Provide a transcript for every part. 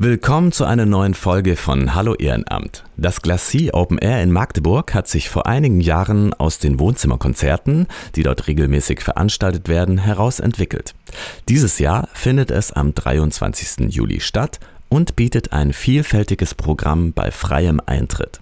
Willkommen zu einer neuen Folge von Hallo Ehrenamt. Das Glacis Open Air in Magdeburg hat sich vor einigen Jahren aus den Wohnzimmerkonzerten, die dort regelmäßig veranstaltet werden, heraus entwickelt. Dieses Jahr findet es am 23. Juli statt und bietet ein vielfältiges Programm bei freiem Eintritt.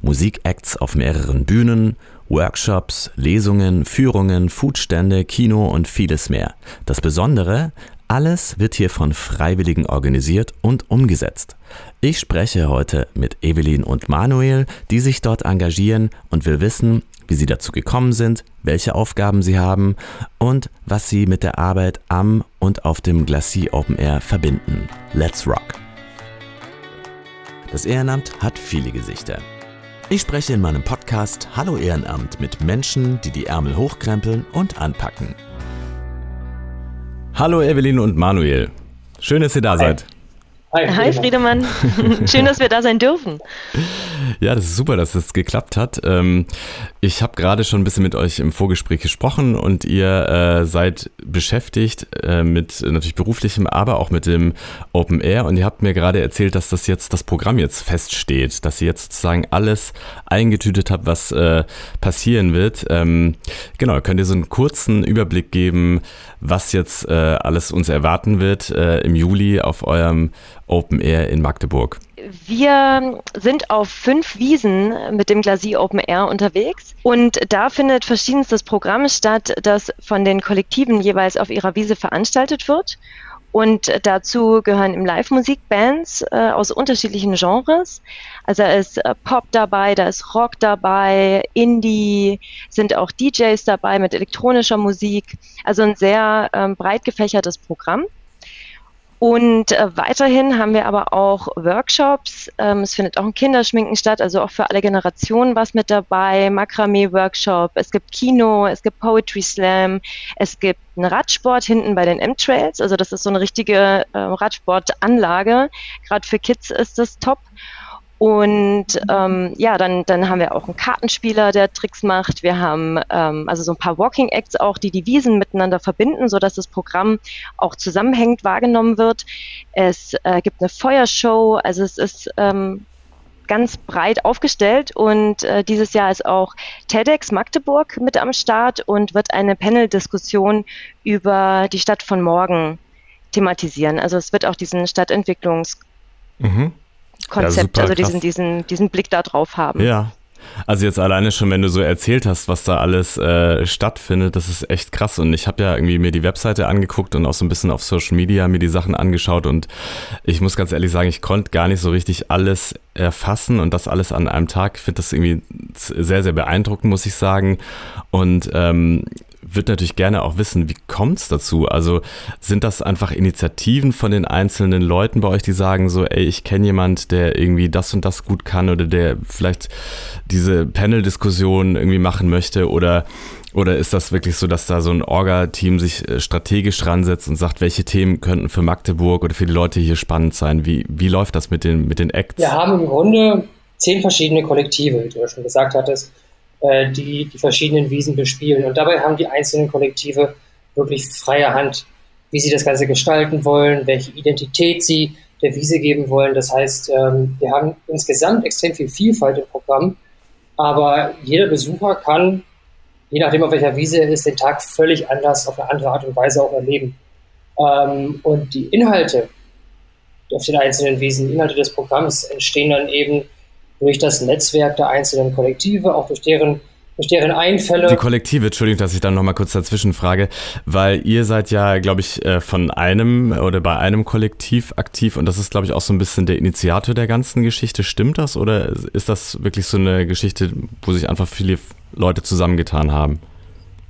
Musikacts auf mehreren Bühnen, Workshops, Lesungen, Führungen, Foodstände, Kino und vieles mehr. Das Besondere, alles wird hier von Freiwilligen organisiert und umgesetzt. Ich spreche heute mit Evelyn und Manuel, die sich dort engagieren und will wissen, wie sie dazu gekommen sind, welche Aufgaben sie haben und was sie mit der Arbeit am und auf dem Glacis Open Air verbinden. Let's rock! Das Ehrenamt hat viele Gesichter. Ich spreche in meinem Podcast Hallo Ehrenamt mit Menschen, die die Ärmel hochkrempeln und anpacken. Hallo Evelyn und Manuel. Schön, dass ihr da Hi. seid. Hi, Hi Friedemann. Schön, dass wir da sein dürfen. Ja, das ist super, dass es das geklappt hat. Ähm, ich habe gerade schon ein bisschen mit euch im Vorgespräch gesprochen und ihr äh, seid beschäftigt äh, mit natürlich beruflichem, aber auch mit dem Open Air und ihr habt mir gerade erzählt, dass das jetzt das Programm jetzt feststeht, dass ihr jetzt sozusagen alles eingetütet habt, was äh, passieren wird. Ähm, genau, könnt ihr so einen kurzen Überblick geben, was jetzt alles uns erwarten wird im Juli auf eurem Open Air in Magdeburg? Wir sind auf fünf Wiesen mit dem Glacis Open Air unterwegs und da findet verschiedenstes Programm statt, das von den Kollektiven jeweils auf ihrer Wiese veranstaltet wird. Und dazu gehören im Live-Musik-Bands äh, aus unterschiedlichen Genres. Also da ist äh, Pop dabei, da ist Rock dabei, Indie, sind auch DJs dabei mit elektronischer Musik. Also ein sehr ähm, breit gefächertes Programm. Und äh, weiterhin haben wir aber auch Workshops. Ähm, es findet auch ein Kinderschminken statt, also auch für alle Generationen was mit dabei. Makramee-Workshop, es gibt Kino, es gibt Poetry Slam, es gibt einen Radsport hinten bei den M-Trails. Also das ist so eine richtige äh, Radsportanlage. Gerade für Kids ist das top. Und ähm, ja, dann, dann haben wir auch einen Kartenspieler, der Tricks macht. Wir haben ähm, also so ein paar Walking Acts auch, die die Wiesen miteinander verbinden, so dass das Programm auch zusammenhängend wahrgenommen wird. Es äh, gibt eine Feuershow, also es ist ähm, ganz breit aufgestellt und äh, dieses Jahr ist auch TEDx Magdeburg mit am Start und wird eine Panel-Diskussion über die Stadt von morgen thematisieren. Also es wird auch diesen Stadtentwicklungs mhm. Konzept, ja, also diesen, diesen, diesen Blick da drauf haben. Ja. Also jetzt alleine schon, wenn du so erzählt hast, was da alles äh, stattfindet, das ist echt krass. Und ich habe ja irgendwie mir die Webseite angeguckt und auch so ein bisschen auf Social Media mir die Sachen angeschaut. Und ich muss ganz ehrlich sagen, ich konnte gar nicht so richtig alles erfassen und das alles an einem Tag. Ich finde das irgendwie sehr, sehr beeindruckend, muss ich sagen. Und ähm, würde natürlich gerne auch wissen, wie kommt es dazu? Also sind das einfach Initiativen von den einzelnen Leuten bei euch, die sagen so, ey, ich kenne jemand, der irgendwie das und das gut kann oder der vielleicht diese Panel-Diskussion irgendwie machen möchte oder oder ist das wirklich so, dass da so ein Orga-Team sich äh, strategisch ransetzt und sagt, welche Themen könnten für Magdeburg oder für die Leute hier spannend sein? Wie, wie läuft das mit den, mit den Acts? Wir haben im Grunde zehn verschiedene Kollektive, wie du ja schon gesagt hattest äh, die die verschiedenen Wiesen bespielen. Und dabei haben die einzelnen Kollektive wirklich freie Hand, wie sie das Ganze gestalten wollen, welche Identität sie der Wiese geben wollen. Das heißt, ähm, wir haben insgesamt extrem viel Vielfalt im Programm, aber jeder Besucher kann, je nachdem auf welcher Wiese er ist, den Tag völlig anders, auf eine andere Art und Weise auch erleben. Ähm, und die Inhalte auf den einzelnen Wiesen, die Inhalte des Programms entstehen dann eben durch das Netzwerk der einzelnen Kollektive, auch durch deren durch deren Einfälle. Die Kollektive, Entschuldigung, dass ich dann nochmal kurz dazwischen frage, weil ihr seid ja, glaube ich, äh, von einem oder bei einem Kollektiv aktiv und das ist, glaube ich, auch so ein bisschen der Initiator der ganzen Geschichte. Stimmt das oder ist das wirklich so eine Geschichte, wo sich einfach viele Leute zusammengetan haben?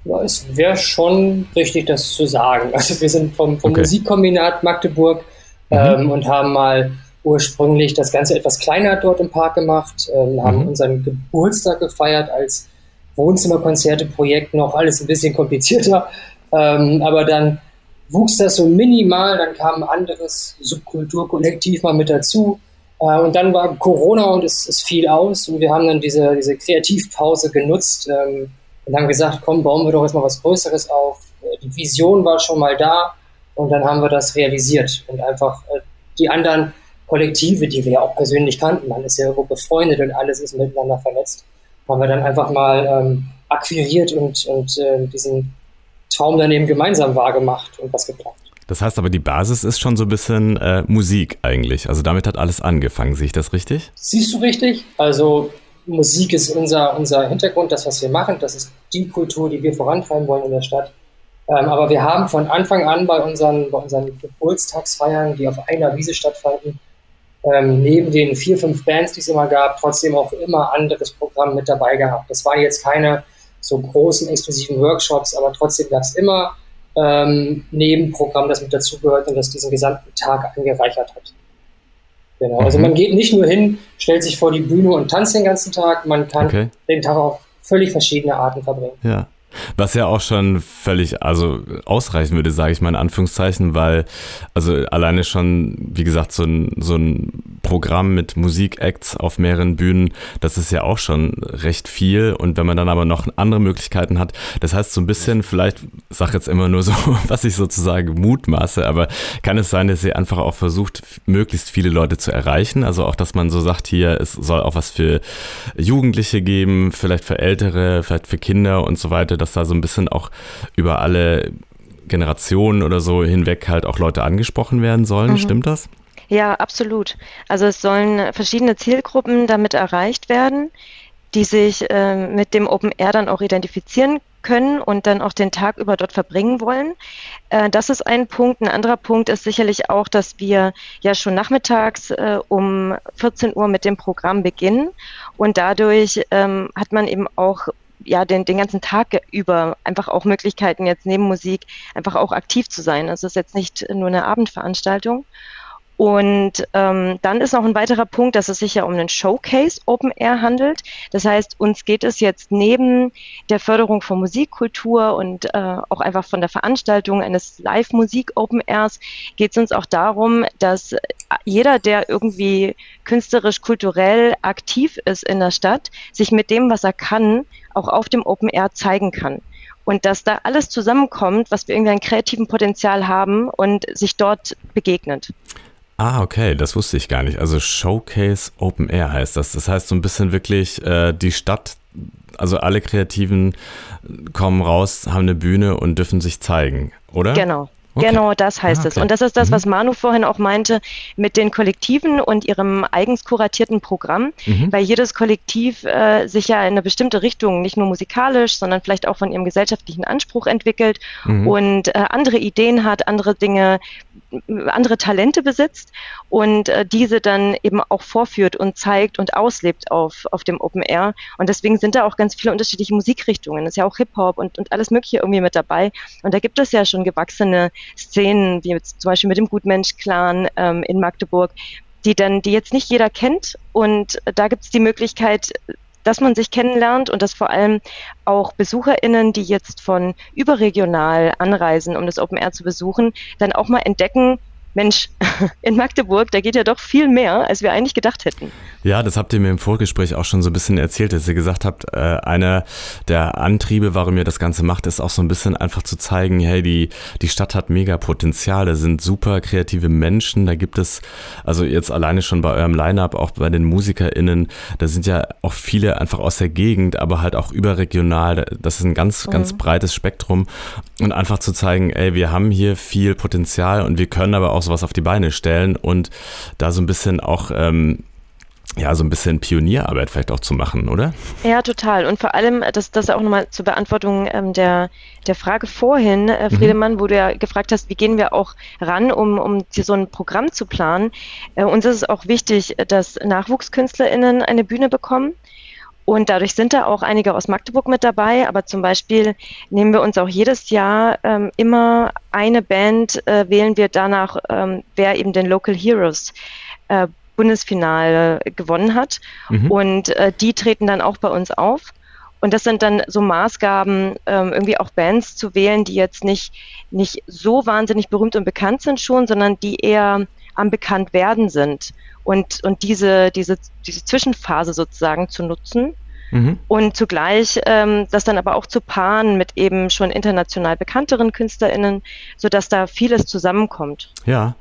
Ja, es wäre schon richtig, das zu sagen. Also wir sind vom, vom okay. Musikkombinat Magdeburg mhm. ähm, und haben mal ursprünglich das Ganze etwas kleiner dort im Park gemacht, ähm, haben mhm. unseren Geburtstag gefeiert als Wohnzimmerkonzerte-Projekt noch, alles ein bisschen komplizierter. Ähm, aber dann wuchs das so minimal, dann kam ein anderes Subkulturkollektiv mal mit dazu. Äh, und dann war Corona und es, es fiel aus und wir haben dann diese, diese Kreativpause genutzt ähm, und haben gesagt, komm, bauen wir doch erstmal was Größeres auf. Äh, die Vision war schon mal da und dann haben wir das realisiert und einfach äh, die anderen Kollektive, die wir ja auch persönlich kannten, man ist ja irgendwo befreundet und alles ist miteinander vernetzt, haben wir dann einfach mal ähm, akquiriert und, und äh, diesen Traum dann eben gemeinsam wahrgemacht und was geplant. Das heißt aber, die Basis ist schon so ein bisschen äh, Musik eigentlich. Also damit hat alles angefangen. Sehe ich das richtig? Siehst du richtig? Also Musik ist unser, unser Hintergrund, das, was wir machen. Das ist die Kultur, die wir vorantreiben wollen in der Stadt. Ähm, aber wir haben von Anfang an bei unseren, bei unseren Geburtstagsfeiern, die auf einer Wiese stattfanden, ähm, neben den vier, fünf Bands, die es immer gab, trotzdem auch immer anderes Programm mit dabei gehabt. Das waren jetzt keine so großen exklusiven Workshops, aber trotzdem gab es immer ähm, Nebenprogramm, das mit dazugehört und das diesen gesamten Tag angereichert hat. Genau. Also mhm. man geht nicht nur hin, stellt sich vor die Bühne und tanzt den ganzen Tag, man kann okay. den Tag auf völlig verschiedene Arten verbringen. Ja. Was ja auch schon völlig, also ausreichen würde, sage ich mal in Anführungszeichen, weil, also alleine schon, wie gesagt, so ein, so ein Programm mit Musikacts auf mehreren Bühnen, das ist ja auch schon recht viel. Und wenn man dann aber noch andere Möglichkeiten hat, das heißt so ein bisschen, vielleicht, sag jetzt immer nur so, was ich sozusagen mutmaße, aber kann es sein, dass ihr einfach auch versucht, möglichst viele Leute zu erreichen? Also auch, dass man so sagt, hier, es soll auch was für Jugendliche geben, vielleicht für Ältere, vielleicht für Kinder und so weiter dass da so ein bisschen auch über alle Generationen oder so hinweg halt auch Leute angesprochen werden sollen. Mhm. Stimmt das? Ja, absolut. Also es sollen verschiedene Zielgruppen damit erreicht werden, die sich äh, mit dem Open Air dann auch identifizieren können und dann auch den Tag über dort verbringen wollen. Äh, das ist ein Punkt. Ein anderer Punkt ist sicherlich auch, dass wir ja schon nachmittags äh, um 14 Uhr mit dem Programm beginnen und dadurch ähm, hat man eben auch ja den, den ganzen Tag über einfach auch Möglichkeiten, jetzt neben Musik einfach auch aktiv zu sein. Also es ist jetzt nicht nur eine Abendveranstaltung. Und ähm, dann ist noch ein weiterer Punkt, dass es sich ja um einen Showcase Open Air handelt. Das heißt, uns geht es jetzt neben der Förderung von Musikkultur und äh, auch einfach von der Veranstaltung eines Live-Musik Open Airs, geht es uns auch darum, dass jeder, der irgendwie künstlerisch, kulturell aktiv ist in der Stadt, sich mit dem, was er kann, auch auf dem Open Air zeigen kann und dass da alles zusammenkommt, was wir irgendwie an kreativen Potenzial haben und sich dort begegnet. Ah, okay, das wusste ich gar nicht. Also Showcase Open Air heißt das. Das heißt so ein bisschen wirklich äh, die Stadt, also alle Kreativen kommen raus, haben eine Bühne und dürfen sich zeigen, oder? Genau. Okay. Genau, das heißt ah, okay. es. Und das ist das, mhm. was Manu vorhin auch meinte mit den Kollektiven und ihrem eigens kuratierten Programm, mhm. weil jedes Kollektiv äh, sich ja in eine bestimmte Richtung, nicht nur musikalisch, sondern vielleicht auch von ihrem gesellschaftlichen Anspruch entwickelt mhm. und äh, andere Ideen hat, andere Dinge, andere Talente besitzt und äh, diese dann eben auch vorführt und zeigt und auslebt auf, auf dem Open Air. Und deswegen sind da auch ganz viele unterschiedliche Musikrichtungen. Es ist ja auch Hip-Hop und, und alles Mögliche irgendwie mit dabei. Und da gibt es ja schon gewachsene Szenen, wie jetzt zum Beispiel mit dem Gutmensch-Clan ähm, in Magdeburg, die dann, die jetzt nicht jeder kennt. Und da gibt es die Möglichkeit, dass man sich kennenlernt und dass vor allem auch BesucherInnen, die jetzt von überregional anreisen, um das Open Air zu besuchen, dann auch mal entdecken, Mensch, in Magdeburg, da geht ja doch viel mehr, als wir eigentlich gedacht hätten. Ja, das habt ihr mir im Vorgespräch auch schon so ein bisschen erzählt, dass ihr gesagt habt, äh, einer der Antriebe, warum ihr das Ganze macht, ist auch so ein bisschen einfach zu zeigen, hey, die, die Stadt hat mega Potenzial, da sind super kreative Menschen, da gibt es, also jetzt alleine schon bei eurem Line-Up, auch bei den MusikerInnen, da sind ja auch viele einfach aus der Gegend, aber halt auch überregional, das ist ein ganz, mhm. ganz breites Spektrum und einfach zu zeigen, ey, wir haben hier viel Potenzial und wir können aber auch sowas auf die Beine stellen und da so ein bisschen auch ähm, ja, so ein bisschen Pionierarbeit vielleicht auch zu machen, oder? Ja, total. Und vor allem, das, das auch nochmal zur Beantwortung ähm, der, der Frage vorhin, äh, mhm. Friedemann, mhm. wo du ja gefragt hast, wie gehen wir auch ran, um, um so ein Programm zu planen. Äh, uns ist es auch wichtig, dass NachwuchskünstlerInnen eine Bühne bekommen. Und dadurch sind da auch einige aus Magdeburg mit dabei. Aber zum Beispiel nehmen wir uns auch jedes Jahr ähm, immer eine Band, äh, wählen wir danach, ähm, wer eben den Local Heroes äh, Bundesfinale gewonnen hat. Mhm. Und äh, die treten dann auch bei uns auf. Und das sind dann so Maßgaben, ähm, irgendwie auch Bands zu wählen, die jetzt nicht, nicht so wahnsinnig berühmt und bekannt sind schon, sondern die eher am bekannt werden sind und, und diese, diese, diese Zwischenphase sozusagen zu nutzen Mhm. Und zugleich ähm, das dann aber auch zu paaren mit eben schon international bekannteren KünstlerInnen, sodass da vieles zusammenkommt. Ja,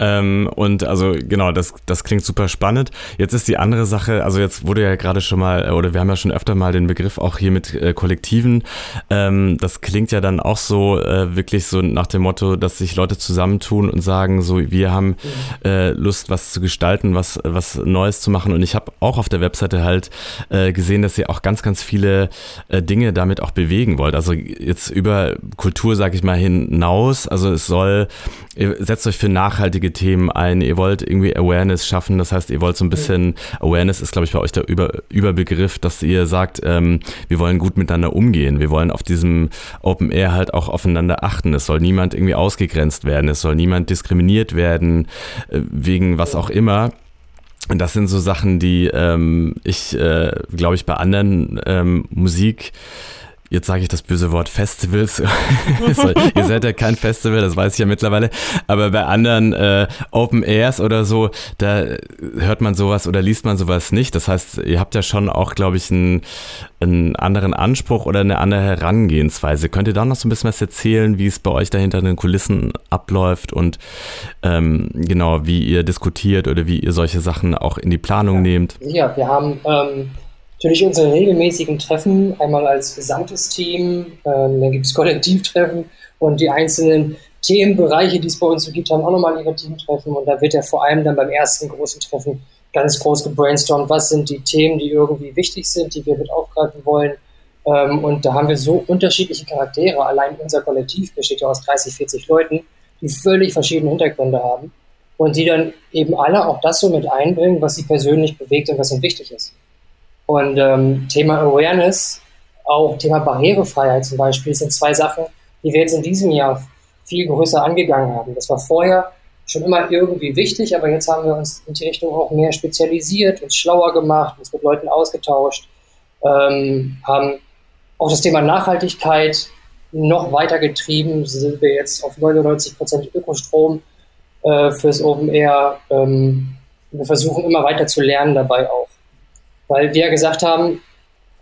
ähm, und also genau, das, das klingt super spannend. Jetzt ist die andere Sache, also jetzt wurde ja gerade schon mal, äh, oder wir haben ja schon öfter mal den Begriff auch hier mit äh, Kollektiven. Ähm, das klingt ja dann auch so äh, wirklich so nach dem Motto, dass sich Leute zusammentun und sagen, so wir haben äh, Lust, was zu gestalten, was, was Neues zu machen. Und ich habe auch auf der Webseite halt äh, gesehen, dass ihr auch ganz, ganz viele äh, Dinge damit auch bewegen wollt. Also jetzt über Kultur, sage ich mal, hinaus. Also es soll, ihr setzt euch für nachhaltige Themen ein, ihr wollt irgendwie Awareness schaffen, das heißt, ihr wollt so ein bisschen, Awareness ist, glaube ich, bei euch der Über, Überbegriff, dass ihr sagt, ähm, wir wollen gut miteinander umgehen, wir wollen auf diesem Open Air halt auch aufeinander achten, es soll niemand irgendwie ausgegrenzt werden, es soll niemand diskriminiert werden, äh, wegen was auch immer. Und das sind so Sachen, die ähm, ich, äh, glaube ich, bei anderen ähm, Musik jetzt sage ich das böse Wort Festivals. Ihr seid ja kein Festival, das weiß ich ja mittlerweile. Aber bei anderen äh, Open Airs oder so, da hört man sowas oder liest man sowas nicht. Das heißt, ihr habt ja schon auch, glaube ich, einen, einen anderen Anspruch oder eine andere Herangehensweise. Könnt ihr da noch so ein bisschen was erzählen, wie es bei euch dahinter in den Kulissen abläuft und ähm, genau, wie ihr diskutiert oder wie ihr solche Sachen auch in die Planung ja. nehmt? Ja, wir haben ähm Natürlich unsere regelmäßigen Treffen, einmal als gesamtes Team, ähm, dann gibt es Kollektivtreffen und die einzelnen Themenbereiche, die es bei uns so gibt, haben auch nochmal ihre Teamtreffen und da wird ja vor allem dann beim ersten großen Treffen ganz groß gebrainstormt, was sind die Themen, die irgendwie wichtig sind, die wir mit aufgreifen wollen. Ähm, und da haben wir so unterschiedliche Charaktere. Allein unser Kollektiv besteht ja aus 30, 40 Leuten, die völlig verschiedene Hintergründe haben und die dann eben alle auch das so mit einbringen, was sie persönlich bewegt und was ihnen wichtig ist. Und ähm, Thema Awareness, auch Thema Barrierefreiheit zum Beispiel, sind zwei Sachen, die wir jetzt in diesem Jahr viel größer angegangen haben. Das war vorher schon immer irgendwie wichtig, aber jetzt haben wir uns in die Richtung auch mehr spezialisiert, uns schlauer gemacht, uns mit Leuten ausgetauscht, ähm, haben auch das Thema Nachhaltigkeit noch weiter getrieben. Sind wir jetzt auf 99 Prozent Ökostrom äh, fürs Open Air. Ähm, wir versuchen immer weiter zu lernen dabei auch weil wir gesagt haben,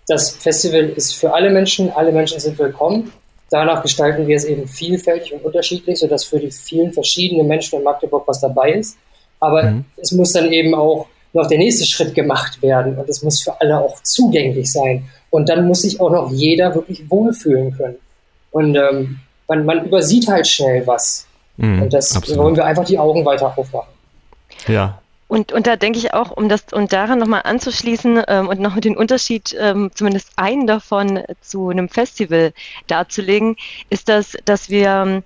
das Festival ist für alle Menschen, alle Menschen sind willkommen. Danach gestalten wir es eben vielfältig und unterschiedlich, sodass für die vielen verschiedenen Menschen in Magdeburg was dabei ist. Aber mhm. es muss dann eben auch noch der nächste Schritt gemacht werden und es muss für alle auch zugänglich sein. Und dann muss sich auch noch jeder wirklich wohlfühlen können. Und ähm, man, man übersieht halt schnell was. Mhm, und das absolut. wollen wir einfach die Augen weiter aufmachen. Ja, und, und da denke ich auch, um das und daran nochmal anzuschließen ähm, und noch den Unterschied, ähm, zumindest einen davon zu einem Festival darzulegen, ist das, dass wir,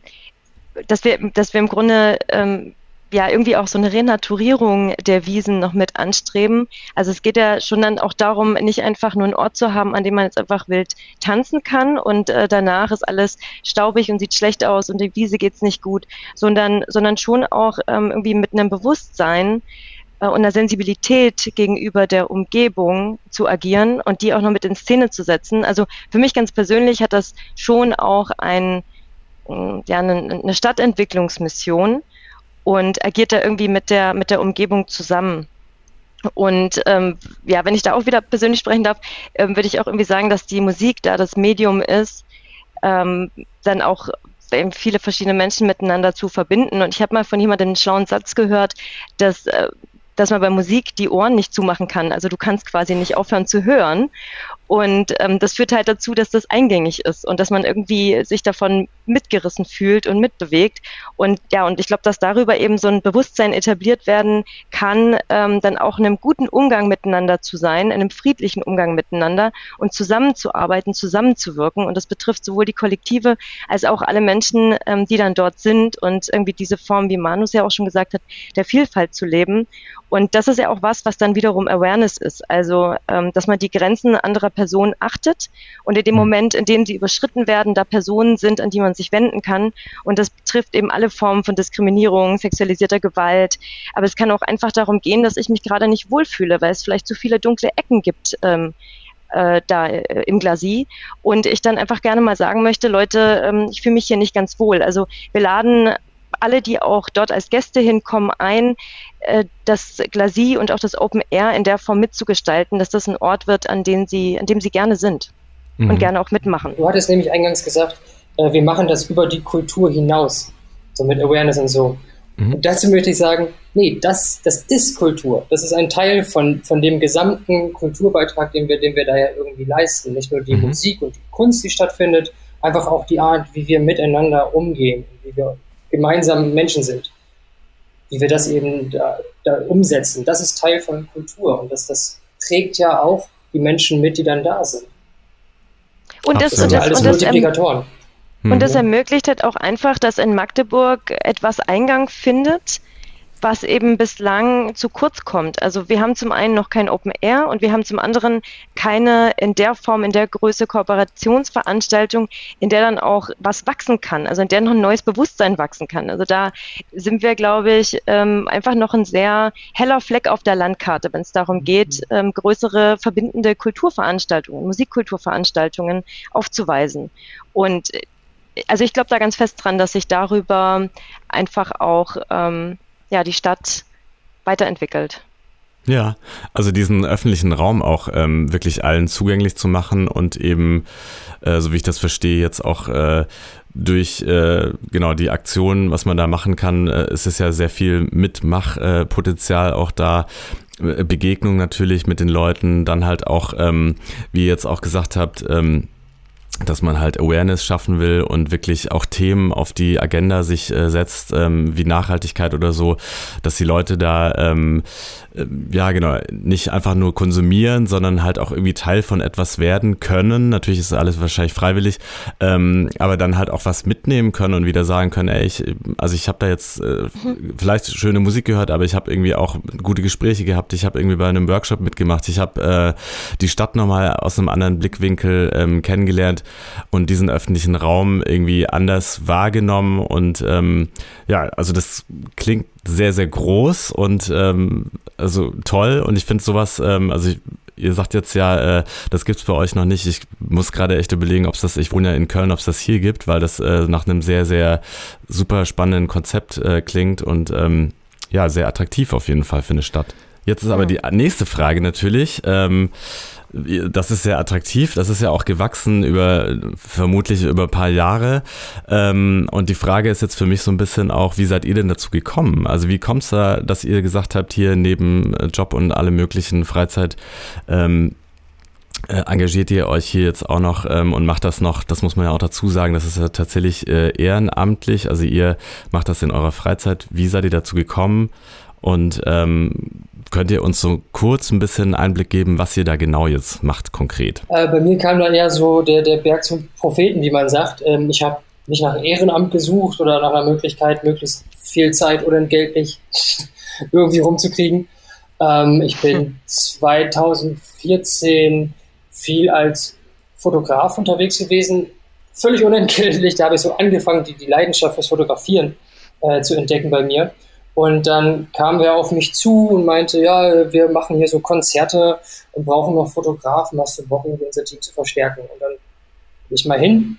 dass wir, dass wir im Grunde ähm, ja irgendwie auch so eine Renaturierung der Wiesen noch mit anstreben. Also es geht ja schon dann auch darum, nicht einfach nur einen Ort zu haben, an dem man jetzt einfach wild tanzen kann und äh, danach ist alles staubig und sieht schlecht aus und die Wiese geht's nicht gut, sondern, sondern schon auch ähm, irgendwie mit einem Bewusstsein, äh, und einer Sensibilität gegenüber der Umgebung zu agieren und die auch noch mit in Szene zu setzen. Also für mich ganz persönlich hat das schon auch ein, mm, ja, eine Stadtentwicklungsmission und agiert da irgendwie mit der, mit der Umgebung zusammen. Und ähm, ja, wenn ich da auch wieder persönlich sprechen darf, ähm, würde ich auch irgendwie sagen, dass die Musik da das Medium ist, ähm, dann auch viele verschiedene Menschen miteinander zu verbinden. Und ich habe mal von jemandem einen schlauen Satz gehört, dass äh, dass man bei Musik die Ohren nicht zumachen kann. Also du kannst quasi nicht aufhören zu hören. Und ähm, das führt halt dazu, dass das eingängig ist und dass man irgendwie sich davon mitgerissen fühlt und mitbewegt. Und ja, und ich glaube, dass darüber eben so ein Bewusstsein etabliert werden kann, ähm, dann auch in einem guten Umgang miteinander zu sein, in einem friedlichen Umgang miteinander und zusammenzuarbeiten, zusammenzuwirken. Und das betrifft sowohl die Kollektive als auch alle Menschen, ähm, die dann dort sind und irgendwie diese Form, wie Manus ja auch schon gesagt hat, der Vielfalt zu leben. Und das ist ja auch was, was dann wiederum Awareness ist. Also, ähm, dass man die Grenzen anderer Personen achtet und in dem mhm. Moment, in dem sie überschritten werden, da Personen sind, an die man sich wenden kann. Und das betrifft eben alle Formen von Diskriminierung, sexualisierter Gewalt. Aber es kann auch einfach darum gehen, dass ich mich gerade nicht wohlfühle, weil es vielleicht zu viele dunkle Ecken gibt. Ähm, äh, da äh, im Glasie und ich dann einfach gerne mal sagen möchte, Leute, ähm, ich fühle mich hier nicht ganz wohl. Also wir laden alle, die auch dort als Gäste hinkommen, ein, äh, das Glacis und auch das Open Air in der Form mitzugestalten, dass das ein Ort wird, an, den sie, an dem sie gerne sind mhm. und gerne auch mitmachen. Du hattest nämlich eingangs gesagt, äh, wir machen das über die Kultur hinaus, so mit Awareness und so. Mhm. Und dazu möchte ich sagen, nee, das, das ist Kultur. Das ist ein Teil von, von dem gesamten Kulturbeitrag, den wir, den wir da ja irgendwie leisten. Nicht nur die mhm. Musik und die Kunst, die stattfindet, einfach auch die Art, wie wir miteinander umgehen, wie wir gemeinsam Menschen sind, wie wir das eben da, da umsetzen. Das ist Teil von Kultur und das, das trägt ja auch die Menschen mit, die dann da sind. Und das, das, das, alles und Multiplikatoren. Und das mhm. ermöglicht halt auch einfach, dass in Magdeburg etwas Eingang findet, was eben bislang zu kurz kommt. Also wir haben zum einen noch kein Open Air und wir haben zum anderen keine in der Form, in der Größe Kooperationsveranstaltung, in der dann auch was wachsen kann, also in der noch ein neues Bewusstsein wachsen kann. Also da sind wir, glaube ich, ähm, einfach noch ein sehr heller Fleck auf der Landkarte, wenn es darum geht, mhm. ähm, größere verbindende Kulturveranstaltungen, Musikkulturveranstaltungen aufzuweisen. Und also ich glaube da ganz fest dran, dass sich darüber einfach auch ähm, ja, die Stadt weiterentwickelt. Ja, also diesen öffentlichen Raum auch ähm, wirklich allen zugänglich zu machen und eben, äh, so wie ich das verstehe, jetzt auch äh, durch äh, genau die Aktionen, was man da machen kann, äh, es ist ja sehr viel Mitmachpotenzial auch da. Äh, Begegnung natürlich mit den Leuten, dann halt auch, ähm, wie ihr jetzt auch gesagt habt, ähm, dass man halt Awareness schaffen will und wirklich auch Themen auf die Agenda sich äh, setzt, ähm, wie Nachhaltigkeit oder so, dass die Leute da ähm, äh, ja genau nicht einfach nur konsumieren, sondern halt auch irgendwie Teil von etwas werden können. Natürlich ist alles wahrscheinlich freiwillig, ähm, aber dann halt auch was mitnehmen können und wieder sagen können, ey, ich, also ich habe da jetzt äh, vielleicht schöne Musik gehört, aber ich habe irgendwie auch gute Gespräche gehabt. Ich habe irgendwie bei einem Workshop mitgemacht. Ich habe äh, die Stadt nochmal aus einem anderen Blickwinkel ähm, und diesen öffentlichen Raum irgendwie anders wahrgenommen. Und ähm, ja, also das klingt sehr, sehr groß und ähm, also toll. Und ich finde sowas, ähm, also ich, ihr sagt jetzt ja, äh, das es bei euch noch nicht. Ich muss gerade echt überlegen, ob es das, ich wohne ja in Köln, ob es das hier gibt, weil das äh, nach einem sehr, sehr super spannenden Konzept äh, klingt und ähm, ja, sehr attraktiv auf jeden Fall für eine Stadt. Jetzt ist aber die nächste Frage natürlich. Ähm, das ist sehr attraktiv. Das ist ja auch gewachsen über vermutlich über ein paar Jahre. Ähm, und die Frage ist jetzt für mich so ein bisschen auch, wie seid ihr denn dazu gekommen? Also wie kommt es da, dass ihr gesagt habt, hier neben Job und alle möglichen Freizeit ähm, äh, engagiert ihr euch hier jetzt auch noch ähm, und macht das noch, das muss man ja auch dazu sagen, das ist ja tatsächlich äh, ehrenamtlich, also ihr macht das in eurer Freizeit. Wie seid ihr dazu gekommen? Und ähm, Könnt ihr uns so kurz ein bisschen Einblick geben, was ihr da genau jetzt macht konkret? Äh, bei mir kam dann eher so der, der Berg zum Propheten, wie man sagt. Ähm, ich habe mich nach Ehrenamt gesucht oder nach einer Möglichkeit, möglichst viel Zeit oder unentgeltlich irgendwie rumzukriegen. Ähm, ich bin 2014 viel als Fotograf unterwegs gewesen, völlig unentgeltlich. Da habe ich so angefangen, die, die Leidenschaft fürs Fotografieren äh, zu entdecken bei mir. Und dann kam wer auf mich zu und meinte, ja, wir machen hier so Konzerte und brauchen noch Fotografen, hast du Bock, unser Team zu verstärken? Und dann bin ich mal hin.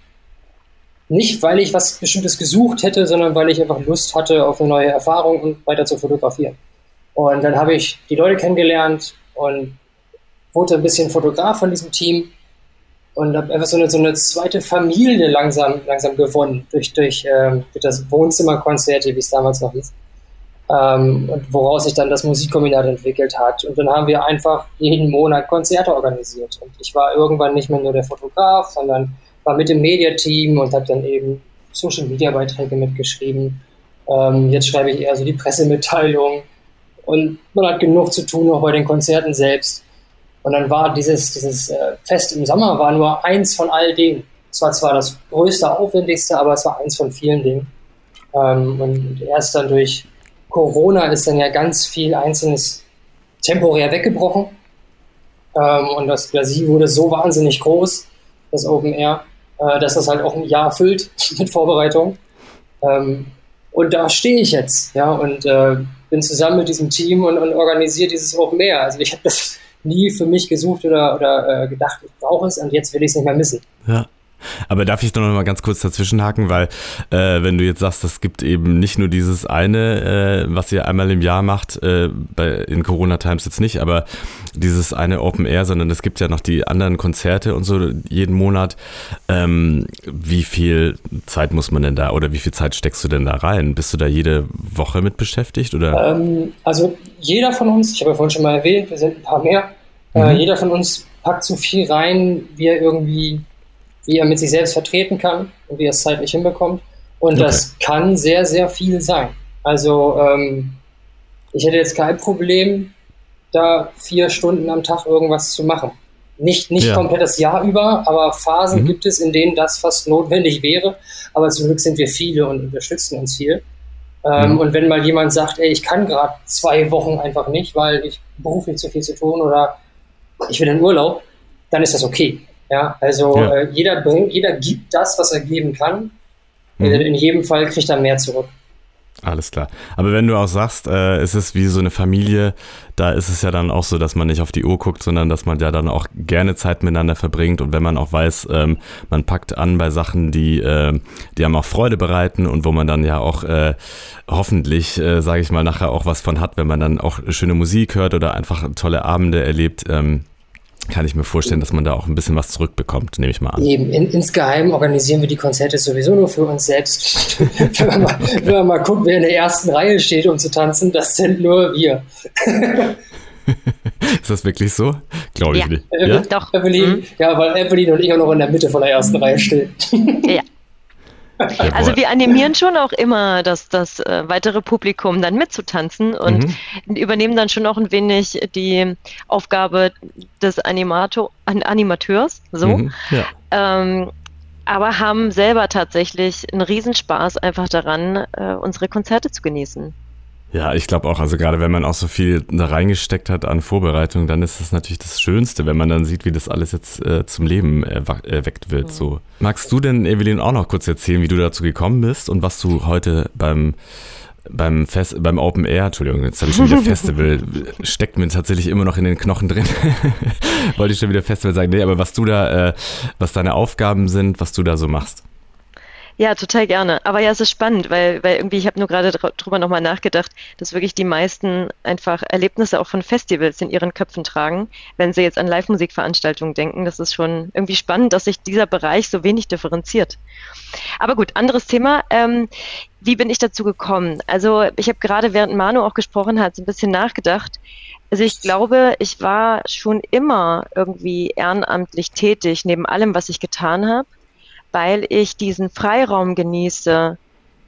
Nicht, weil ich was Bestimmtes gesucht hätte, sondern weil ich einfach Lust hatte auf eine neue Erfahrung und weiter zu fotografieren. Und dann habe ich die Leute kennengelernt und wurde ein bisschen Fotograf von diesem Team und habe einfach so eine, so eine zweite Familie langsam, langsam gewonnen durch, durch, ähm, durch das Wohnzimmerkonzert, wie es damals noch hieß ähm, und woraus sich dann das Musikkombinat entwickelt hat. Und dann haben wir einfach jeden Monat Konzerte organisiert. Und ich war irgendwann nicht mehr nur der Fotograf, sondern war mit dem Mediateam und habe dann eben Social Media Beiträge mitgeschrieben. Ähm, jetzt schreibe ich eher so die Pressemitteilung. Und man hat genug zu tun, auch bei den Konzerten selbst. Und dann war dieses, dieses äh, Fest im Sommer war nur eins von all denen. Es war zwar das größte, aufwendigste, aber es war eins von vielen Dingen. Ähm, und erst dann durch Corona ist dann ja ganz viel Einzelnes temporär weggebrochen. Ähm, und das Glacis wurde so wahnsinnig groß, das Open Air, äh, dass das halt auch ein Jahr füllt mit Vorbereitung. Ähm, und da stehe ich jetzt, ja, und äh, bin zusammen mit diesem Team und, und organisiere dieses Open Air. Also ich habe das nie für mich gesucht oder, oder äh, gedacht, ich brauche es und jetzt will ich es nicht mehr missen. Ja. Aber darf ich doch noch mal ganz kurz dazwischenhaken, weil äh, wenn du jetzt sagst, es gibt eben nicht nur dieses eine, äh, was ihr einmal im Jahr macht, äh, bei, in Corona Times jetzt nicht, aber dieses eine Open Air, sondern es gibt ja noch die anderen Konzerte und so jeden Monat. Ähm, wie viel Zeit muss man denn da oder wie viel Zeit steckst du denn da rein? Bist du da jede Woche mit beschäftigt oder? Ähm, also jeder von uns, ich habe ja vorhin schon mal erwähnt, wir sind ein paar mehr. Äh, mhm. jeder von uns packt so viel rein, wie er irgendwie wie er mit sich selbst vertreten kann und wie er es zeitlich hinbekommt. Und okay. das kann sehr, sehr viel sein. Also ähm, ich hätte jetzt kein Problem, da vier Stunden am Tag irgendwas zu machen. Nicht, nicht ja. komplett das Jahr über, aber Phasen mhm. gibt es, in denen das fast notwendig wäre. Aber zum Glück sind wir viele und unterstützen uns viel. Ähm, mhm. Und wenn mal jemand sagt, ey, ich kann gerade zwei Wochen einfach nicht, weil ich beruflich zu viel zu tun oder ich will in Urlaub, dann ist das okay. Ja, also ja. Äh, jeder bringt, jeder gibt das, was er geben kann. Mhm. In jedem Fall kriegt er mehr zurück. Alles klar. Aber wenn du auch sagst, äh, es ist wie so eine Familie, da ist es ja dann auch so, dass man nicht auf die Uhr guckt, sondern dass man ja dann auch gerne Zeit miteinander verbringt und wenn man auch weiß, ähm, man packt an bei Sachen, die, äh, die einem auch Freude bereiten und wo man dann ja auch äh, hoffentlich, äh, sage ich mal, nachher auch was von hat, wenn man dann auch schöne Musik hört oder einfach tolle Abende erlebt. Ähm, kann ich mir vorstellen, dass man da auch ein bisschen was zurückbekommt, nehme ich mal an. Eben, in, insgeheim organisieren wir die Konzerte sowieso nur für uns selbst. wenn, man mal, wenn man mal guckt, wer in der ersten Reihe steht, um zu tanzen, das sind nur wir. Ist das wirklich so? Glaube ich ja. nicht. Ja, doch. Evelyn, mhm. ja, weil Evelyn und ich auch noch in der Mitte von der ersten Reihe stehen. ja. Also wir animieren schon auch immer das, das äh, weitere Publikum dann mitzutanzen und mhm. übernehmen dann schon auch ein wenig die Aufgabe des Animator, Animateurs, so. Mhm, ja. ähm, aber haben selber tatsächlich einen Riesenspaß einfach daran, äh, unsere Konzerte zu genießen. Ja, ich glaube auch, also gerade wenn man auch so viel da reingesteckt hat an Vorbereitung, dann ist das natürlich das Schönste, wenn man dann sieht, wie das alles jetzt äh, zum Leben erweckt wird. So. Magst du denn, Evelyn, auch noch kurz erzählen, wie du dazu gekommen bist und was du heute beim beim Fest, beim Open Air, Entschuldigung, jetzt habe ich schon wieder Festival, steckt mir tatsächlich immer noch in den Knochen drin. Wollte ich schon wieder Festival sagen. Nee, aber was du da, äh, was deine Aufgaben sind, was du da so machst. Ja, total gerne. Aber ja, es ist spannend, weil, weil irgendwie, ich habe nur gerade drüber nochmal nachgedacht, dass wirklich die meisten einfach Erlebnisse auch von Festivals in ihren Köpfen tragen, wenn sie jetzt an Live-Musikveranstaltungen denken. Das ist schon irgendwie spannend, dass sich dieser Bereich so wenig differenziert. Aber gut, anderes Thema. Ähm, wie bin ich dazu gekommen? Also ich habe gerade, während Manu auch gesprochen hat, so ein bisschen nachgedacht. Also ich glaube, ich war schon immer irgendwie ehrenamtlich tätig, neben allem, was ich getan habe weil ich diesen Freiraum genieße,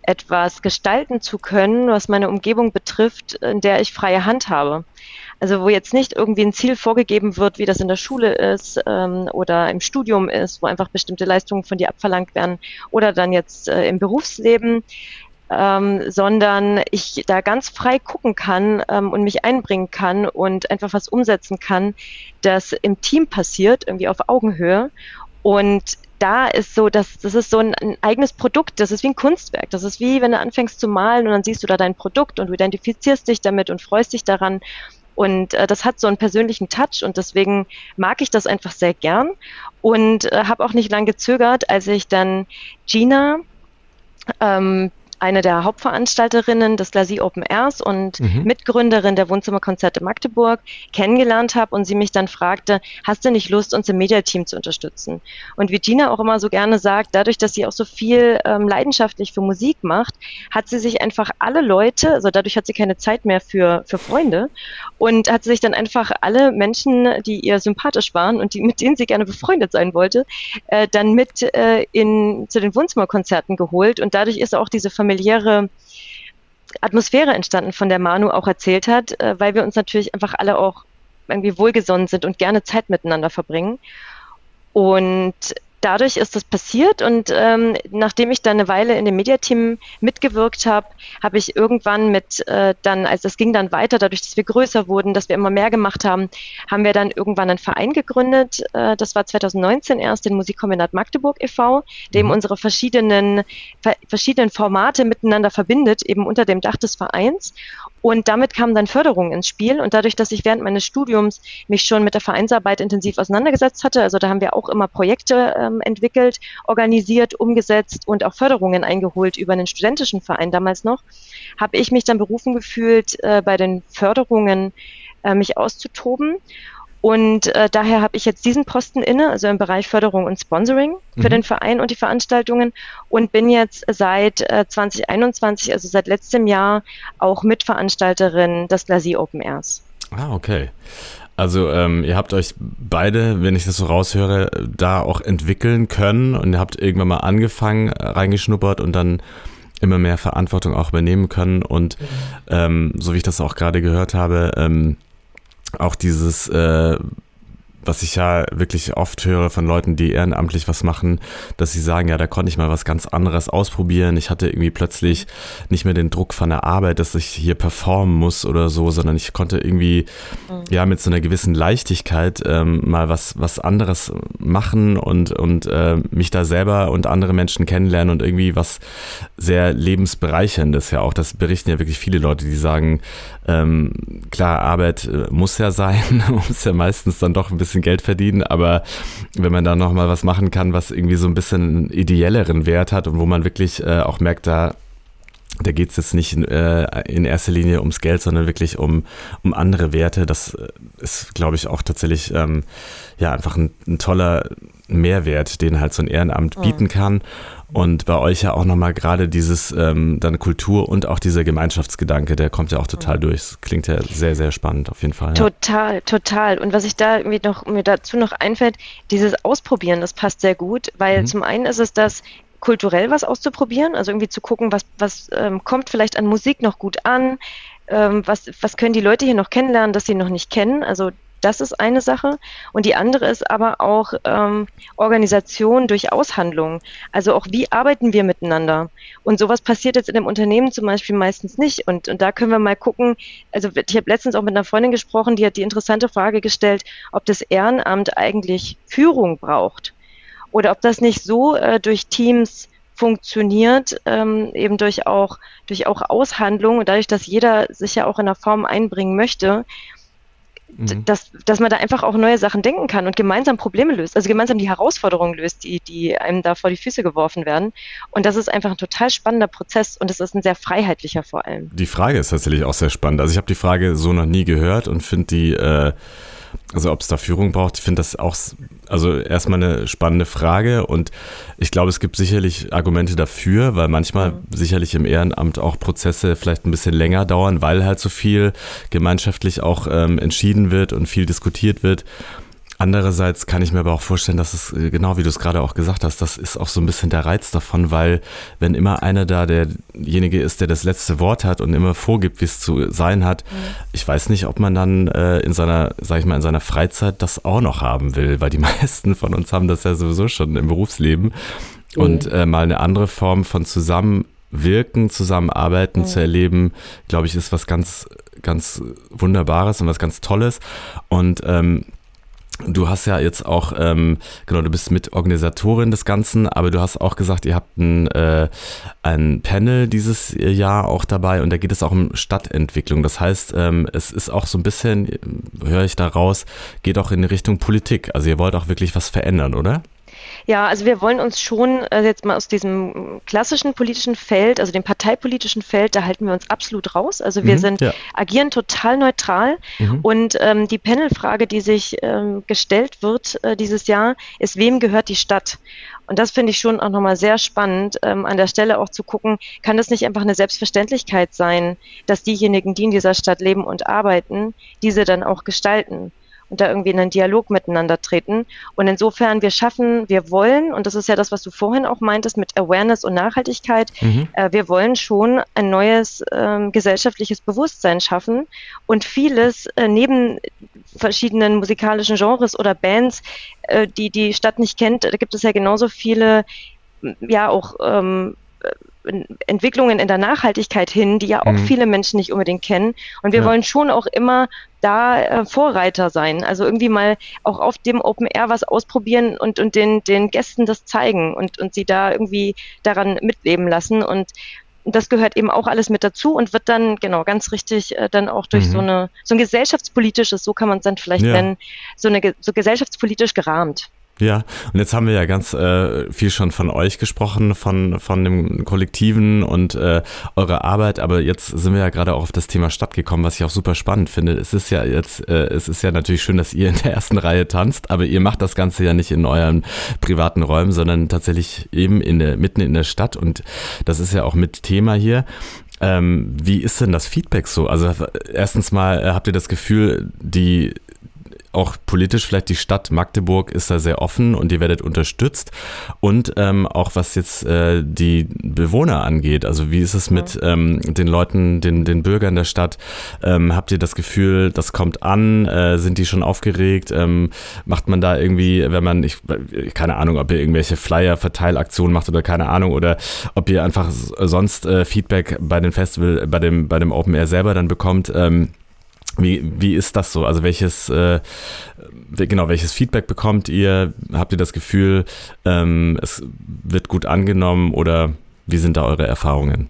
etwas gestalten zu können, was meine Umgebung betrifft, in der ich freie Hand habe. Also wo jetzt nicht irgendwie ein Ziel vorgegeben wird, wie das in der Schule ist ähm, oder im Studium ist, wo einfach bestimmte Leistungen von dir abverlangt werden oder dann jetzt äh, im Berufsleben, ähm, sondern ich da ganz frei gucken kann ähm, und mich einbringen kann und einfach was umsetzen kann, das im Team passiert, irgendwie auf Augenhöhe und da ist so, dass das ist so ein, ein, eigenes Produkt, das ist wie ein Kunstwerk. Das ist wie, wenn du anfängst zu malen und dann siehst du da dein Produkt und du identifizierst dich damit und freust dich daran. Und äh, das hat so einen persönlichen Touch und deswegen mag ich das einfach sehr gern und äh, habe auch nicht lange gezögert, als ich dann Gina ähm, eine der Hauptveranstalterinnen des Glasie Open Airs und mhm. Mitgründerin der Wohnzimmerkonzerte Magdeburg kennengelernt habe und sie mich dann fragte, hast du nicht Lust, uns im Mediateam zu unterstützen? Und wie Gina auch immer so gerne sagt, dadurch, dass sie auch so viel ähm, leidenschaftlich für Musik macht, hat sie sich einfach alle Leute, also dadurch hat sie keine Zeit mehr für, für Freunde und hat sich dann einfach alle Menschen, die ihr sympathisch waren und die, mit denen sie gerne befreundet sein wollte, äh, dann mit äh, in, zu den Wohnzimmerkonzerten geholt und dadurch ist auch diese Familie familiäre Atmosphäre entstanden, von der Manu auch erzählt hat, äh, weil wir uns natürlich einfach alle auch irgendwie wohlgesonnen sind und gerne Zeit miteinander verbringen. Und dadurch ist das passiert und ähm, nachdem ich dann eine Weile in dem Mediateam mitgewirkt habe, habe ich irgendwann mit äh, dann, als es ging dann weiter, dadurch, dass wir größer wurden, dass wir immer mehr gemacht haben, haben wir dann irgendwann einen Verein gegründet. Äh, das war 2019 erst, den Musikkombinat Magdeburg e.V., dem mhm. unsere verschiedenen, verschiedenen Formate miteinander verbindet, eben unter dem Dach des Vereins. Und damit kam dann Förderung ins Spiel. Und dadurch, dass ich während meines Studiums mich schon mit der Vereinsarbeit intensiv auseinandergesetzt hatte, also da haben wir auch immer Projekte ähm, entwickelt, organisiert, umgesetzt und auch Förderungen eingeholt über einen studentischen Verein damals noch, habe ich mich dann berufen gefühlt, äh, bei den Förderungen äh, mich auszutoben und äh, daher habe ich jetzt diesen Posten inne, also im Bereich Förderung und Sponsoring für mhm. den Verein und die Veranstaltungen und bin jetzt seit äh, 2021, also seit letztem Jahr, auch Mitveranstalterin des Glasie Open Airs. Ah, okay. Also ähm, ihr habt euch beide, wenn ich das so raushöre, da auch entwickeln können und ihr habt irgendwann mal angefangen, äh, reingeschnuppert und dann immer mehr Verantwortung auch übernehmen können. Und mhm. ähm, so wie ich das auch gerade gehört habe, ähm, auch dieses äh, was ich ja wirklich oft höre von Leuten, die ehrenamtlich was machen, dass sie sagen, ja, da konnte ich mal was ganz anderes ausprobieren. Ich hatte irgendwie plötzlich nicht mehr den Druck von der Arbeit, dass ich hier performen muss oder so, sondern ich konnte irgendwie mhm. ja mit so einer gewissen Leichtigkeit ähm, mal was, was anderes machen und, und äh, mich da selber und andere Menschen kennenlernen und irgendwie was sehr lebensbereicherndes ja auch. Das berichten ja wirklich viele Leute, die sagen, ähm, klar, Arbeit äh, muss ja sein, muss ja meistens dann doch ein bisschen bisschen Geld verdienen, aber wenn man da nochmal was machen kann, was irgendwie so ein bisschen einen ideelleren Wert hat und wo man wirklich äh, auch merkt, da da geht es jetzt nicht in, äh, in, erster Linie ums Geld, sondern wirklich um, um andere Werte. Das äh, ist, glaube ich, auch tatsächlich ähm, ja einfach ein, ein, toller Mehrwert, den halt so ein Ehrenamt bieten kann. Und bei euch ja auch nochmal gerade dieses ähm, dann Kultur und auch dieser Gemeinschaftsgedanke, der kommt ja auch total durch. Das klingt ja sehr, sehr spannend auf jeden Fall. Ja. Total, total. Und was ich da irgendwie noch mir dazu noch einfällt, dieses Ausprobieren, das passt sehr gut, weil mhm. zum einen ist es das, kulturell was auszuprobieren, also irgendwie zu gucken, was, was ähm, kommt vielleicht an Musik noch gut an, ähm, was, was können die Leute hier noch kennenlernen, das sie noch nicht kennen. Also das ist eine Sache. Und die andere ist aber auch ähm, Organisation durch Aushandlung. Also auch, wie arbeiten wir miteinander? Und sowas passiert jetzt in dem Unternehmen zum Beispiel meistens nicht. Und, und da können wir mal gucken. Also ich habe letztens auch mit einer Freundin gesprochen, die hat die interessante Frage gestellt, ob das Ehrenamt eigentlich Führung braucht. Oder ob das nicht so äh, durch Teams funktioniert, ähm, eben durch auch, durch auch Aushandlung und dadurch, dass jeder sich ja auch in der Form einbringen möchte Mhm. dass, dass man da einfach auch neue Sachen denken kann und gemeinsam Probleme löst, also gemeinsam die Herausforderungen löst, die, die einem da vor die Füße geworfen werden. Und das ist einfach ein total spannender Prozess und es ist ein sehr freiheitlicher vor allem. Die Frage ist tatsächlich auch sehr spannend. Also ich habe die Frage so noch nie gehört und finde die äh, also ob es da Führung braucht, ich finde das auch, also erstmal eine spannende Frage und ich glaube, es gibt sicherlich Argumente dafür, weil manchmal mhm. sicherlich im Ehrenamt auch Prozesse vielleicht ein bisschen länger dauern, weil halt so viel gemeinschaftlich auch ähm, entschieden wird und viel diskutiert wird. Andererseits kann ich mir aber auch vorstellen, dass es, äh, genau wie du es gerade auch gesagt hast, das ist auch so ein bisschen der Reiz davon, weil wenn immer einer da derjenige ist, der das letzte Wort hat und immer vorgibt, wie es zu sein hat, mhm. ich weiß nicht, ob man dann äh, in seiner, sag ich mal, in seiner Freizeit das auch noch haben will, weil die meisten von uns haben das ja sowieso schon im Berufsleben. Mhm. Und äh, mal eine andere Form von Zusammenwirken, Zusammenarbeiten mhm. zu erleben, glaube ich, ist was ganz, ganz Wunderbares und was ganz Tolles. Und ähm, Du hast ja jetzt auch, ähm, genau, du bist Mitorganisatorin des Ganzen, aber du hast auch gesagt, ihr habt ein, äh, ein Panel dieses Jahr auch dabei und da geht es auch um Stadtentwicklung. Das heißt, ähm, es ist auch so ein bisschen, höre ich da raus, geht auch in Richtung Politik. Also ihr wollt auch wirklich was verändern, oder? Ja, also wir wollen uns schon äh, jetzt mal aus diesem klassischen politischen Feld, also dem parteipolitischen Feld, da halten wir uns absolut raus. Also wir mhm, sind ja. agieren total neutral mhm. und ähm, die Panelfrage, die sich ähm, gestellt wird äh, dieses Jahr, ist, wem gehört die Stadt? Und das finde ich schon auch nochmal sehr spannend, ähm, an der Stelle auch zu gucken, kann das nicht einfach eine Selbstverständlichkeit sein, dass diejenigen, die in dieser Stadt leben und arbeiten, diese dann auch gestalten? Und da irgendwie in einen Dialog miteinander treten. Und insofern, wir schaffen, wir wollen, und das ist ja das, was du vorhin auch meintest mit Awareness und Nachhaltigkeit, mhm. äh, wir wollen schon ein neues ähm, gesellschaftliches Bewusstsein schaffen und vieles äh, neben verschiedenen musikalischen Genres oder Bands, äh, die die Stadt nicht kennt, da gibt es ja genauso viele, ja auch ähm, Entwicklungen in der Nachhaltigkeit hin, die ja auch mhm. viele Menschen nicht unbedingt kennen. Und wir ja. wollen schon auch immer da äh, Vorreiter sein. Also irgendwie mal auch auf dem Open Air was ausprobieren und, und den, den Gästen das zeigen und, und sie da irgendwie daran mitleben lassen. Und das gehört eben auch alles mit dazu und wird dann, genau, ganz richtig äh, dann auch durch mhm. so eine, so ein gesellschaftspolitisches, so kann man es dann vielleicht ja. nennen, so eine so gesellschaftspolitisch gerahmt. Ja, und jetzt haben wir ja ganz äh, viel schon von euch gesprochen, von, von dem Kollektiven und äh, eurer Arbeit, aber jetzt sind wir ja gerade auch auf das Thema Stadt gekommen, was ich auch super spannend finde. Es ist ja jetzt, äh, es ist ja natürlich schön, dass ihr in der ersten Reihe tanzt, aber ihr macht das Ganze ja nicht in euren privaten Räumen, sondern tatsächlich eben in der, mitten in der Stadt und das ist ja auch mit Thema hier. Ähm, wie ist denn das Feedback so? Also erstens mal äh, habt ihr das Gefühl, die auch politisch vielleicht die Stadt Magdeburg ist da sehr offen und ihr werdet unterstützt. Und ähm, auch was jetzt äh, die Bewohner angeht, also wie ist es mit ähm, den Leuten, den, den Bürgern der Stadt? Ähm, habt ihr das Gefühl, das kommt an? Äh, sind die schon aufgeregt? Ähm, macht man da irgendwie, wenn man, ich keine Ahnung, ob ihr irgendwelche Flyer-Verteilaktionen macht oder keine Ahnung, oder ob ihr einfach sonst äh, Feedback bei den Festival, bei dem, bei dem Open Air selber dann bekommt? Wie, wie ist das so? Also welches, äh, genau, welches Feedback bekommt ihr? Habt ihr das Gefühl, ähm, es wird gut angenommen oder wie sind da eure Erfahrungen?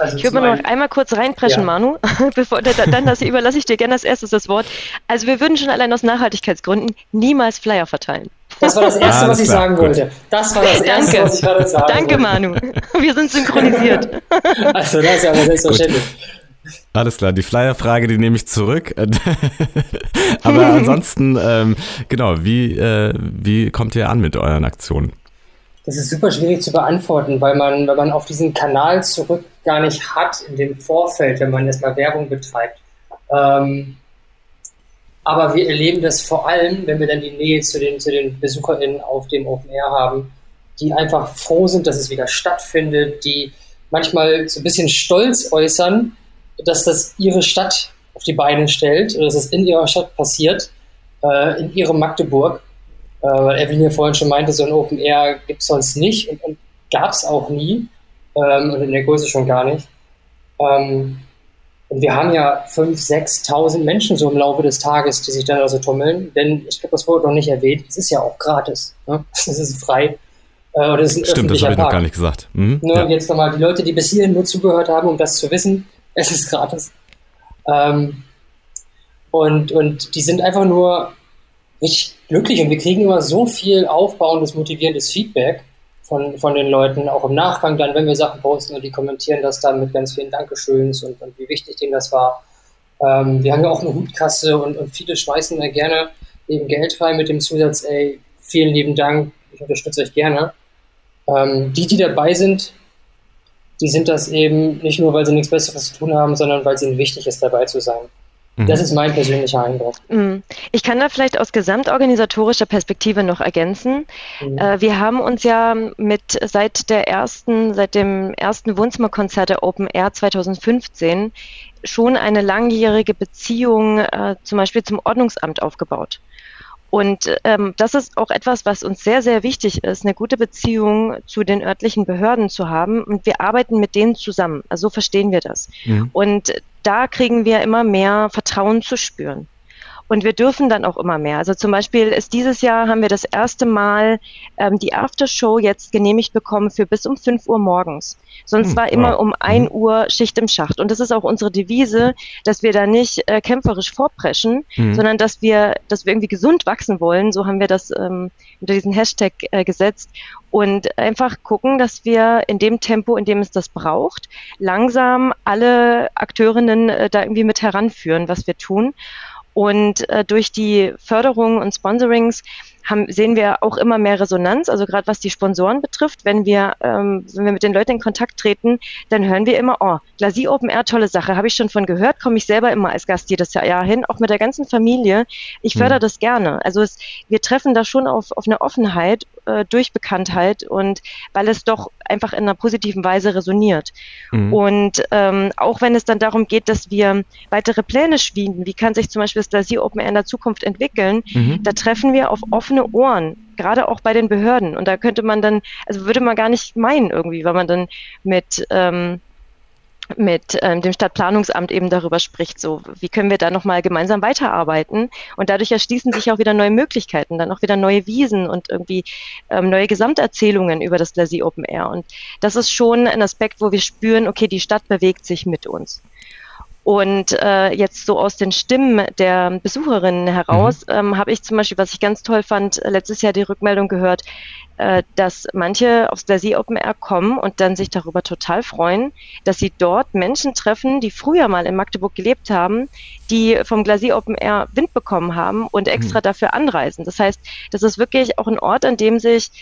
Also ich würde noch einmal kurz reinpreschen, ja. Manu, bevor dann das überlasse ich dir gerne als erstes das Wort. Also wir würden schon allein aus Nachhaltigkeitsgründen niemals Flyer verteilen. Das war das Erste, ah, was ich klar. sagen wollte. Das war das Erste, Danke. was ich gerade sagen Danke, wollte. Manu. Wir sind synchronisiert. Also das ist ja aber selbstverständlich. Gut. Alles klar, die Flyer-Frage, die nehme ich zurück. Aber ansonsten, ähm, genau, wie, äh, wie kommt ihr an mit euren Aktionen? Das ist super schwierig zu beantworten, weil man, weil man auf diesen Kanal zurück gar nicht hat in dem Vorfeld, wenn man erstmal Werbung betreibt. Ähm, aber wir erleben das vor allem, wenn wir dann die Nähe zu den, zu den BesucherInnen auf dem Open Air haben, die einfach froh sind, dass es wieder stattfindet, die manchmal so ein bisschen Stolz äußern, dass das ihre Stadt auf die Beine stellt, dass es in ihrer Stadt passiert, äh, in ihrem Magdeburg. Äh, weil Evelyn ja vorhin schon meinte, so ein Open Air gibt es sonst nicht und, und gab es auch nie ähm, und in der Größe schon gar nicht. Ähm, und wir haben ja 5.000, 6.000 Menschen so im Laufe des Tages, die sich dann also tummeln. Denn ich glaube, das wurde noch nicht erwähnt, es ist ja auch gratis. Ne? Es ist frei. Äh, ist Stimmt, das habe ich noch gar nicht gesagt. Mhm, ne? ja. Jetzt nochmal die Leute, die bis hierhin nur zugehört haben, um das zu wissen es ist gratis. Ähm, und, und die sind einfach nur richtig glücklich und wir kriegen immer so viel aufbauendes, motivierendes Feedback von, von den Leuten, auch im Nachgang dann, wenn wir Sachen posten und die kommentieren das dann mit ganz vielen Dankeschöns und, und wie wichtig denen das war. Ähm, wir haben ja auch eine Hutkasse und, und viele schmeißen da gerne eben Geld rein mit dem Zusatz, ey, vielen lieben Dank, ich unterstütze euch gerne. Ähm, die, die dabei sind, die sind das eben nicht nur, weil sie nichts Besseres zu tun haben, sondern weil es ihnen wichtig ist, dabei zu sein. Mhm. Das ist mein persönlicher Eindruck. Mhm. Ich kann da vielleicht aus gesamtorganisatorischer Perspektive noch ergänzen. Mhm. Äh, wir haben uns ja mit seit der ersten, seit dem ersten Wohnzimmerkonzert der Open Air 2015 schon eine langjährige Beziehung äh, zum Beispiel zum Ordnungsamt aufgebaut. Und ähm, das ist auch etwas, was uns sehr, sehr wichtig ist, eine gute Beziehung zu den örtlichen Behörden zu haben. Und wir arbeiten mit denen zusammen. Also so verstehen wir das. Ja. Und da kriegen wir immer mehr Vertrauen zu spüren. Und wir dürfen dann auch immer mehr. Also zum Beispiel ist dieses Jahr haben wir das erste Mal ähm, die Aftershow jetzt genehmigt bekommen für bis um 5 Uhr morgens. Sonst hm, war immer um 1 mhm. Uhr Schicht im Schacht. Und das ist auch unsere Devise, dass wir da nicht äh, kämpferisch vorpreschen, mhm. sondern dass wir, dass wir irgendwie gesund wachsen wollen. So haben wir das ähm, unter diesen Hashtag äh, gesetzt. Und einfach gucken, dass wir in dem Tempo, in dem es das braucht, langsam alle Akteurinnen äh, da irgendwie mit heranführen, was wir tun. Und äh, durch die Förderung und Sponsorings haben, sehen wir auch immer mehr Resonanz. Also gerade was die Sponsoren betrifft, wenn wir, ähm, wenn wir mit den Leuten in Kontakt treten, dann hören wir immer, oh, Glasie Open Air, tolle Sache, habe ich schon von gehört, komme ich selber immer als Gast jedes Jahr hin, auch mit der ganzen Familie. Ich fördere mhm. das gerne. Also es, wir treffen da schon auf, auf eine Offenheit äh, durch Bekanntheit und weil es doch einfach in einer positiven Weise resoniert. Mhm. Und ähm, auch wenn es dann darum geht, dass wir weitere Pläne schmieden, wie kann sich zum Beispiel das Glasie Open Air in der Zukunft entwickeln, mhm. da treffen wir auf offene offene Ohren, gerade auch bei den Behörden. Und da könnte man dann, also würde man gar nicht meinen irgendwie, weil man dann mit ähm, mit ähm, dem Stadtplanungsamt eben darüber spricht, so wie können wir da nochmal gemeinsam weiterarbeiten. Und dadurch erschließen sich auch wieder neue Möglichkeiten, dann auch wieder neue Wiesen und irgendwie ähm, neue Gesamterzählungen über das Glacis Open Air. Und das ist schon ein Aspekt, wo wir spüren, okay, die Stadt bewegt sich mit uns. Und äh, jetzt so aus den Stimmen der Besucherinnen heraus mhm. ähm, habe ich zum Beispiel, was ich ganz toll fand, letztes Jahr die Rückmeldung gehört, äh, dass manche aufs Glacier Open Air kommen und dann sich darüber total freuen, dass sie dort Menschen treffen, die früher mal in Magdeburg gelebt haben, die vom Glacier Open Air Wind bekommen haben und extra mhm. dafür anreisen. Das heißt, das ist wirklich auch ein Ort, an dem sich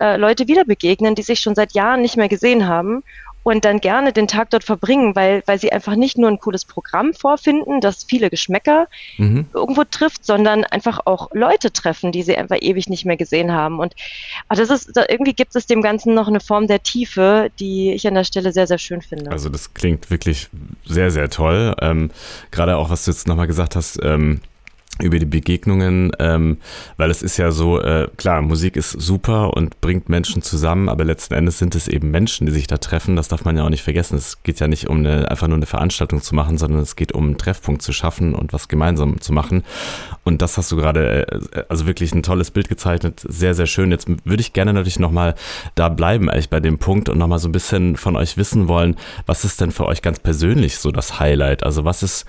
äh, Leute wieder begegnen, die sich schon seit Jahren nicht mehr gesehen haben und dann gerne den Tag dort verbringen, weil, weil sie einfach nicht nur ein cooles Programm vorfinden, das viele Geschmäcker mhm. irgendwo trifft, sondern einfach auch Leute treffen, die sie einfach ewig nicht mehr gesehen haben. Und aber das ist, da, irgendwie gibt es dem Ganzen noch eine Form der Tiefe, die ich an der Stelle sehr, sehr schön finde. Also das klingt wirklich sehr, sehr toll. Ähm, Gerade auch, was du jetzt nochmal gesagt hast, ähm, über die Begegnungen, ähm, weil es ist ja so, äh, klar, Musik ist super und bringt Menschen zusammen, aber letzten Endes sind es eben Menschen, die sich da treffen. Das darf man ja auch nicht vergessen. Es geht ja nicht um eine, einfach nur eine Veranstaltung zu machen, sondern es geht um einen Treffpunkt zu schaffen und was gemeinsam zu machen. Und das hast du gerade, äh, also wirklich ein tolles Bild gezeichnet, sehr, sehr schön. Jetzt würde ich gerne natürlich nochmal da bleiben, eigentlich bei dem Punkt und nochmal so ein bisschen von euch wissen wollen, was ist denn für euch ganz persönlich so das Highlight? Also was ist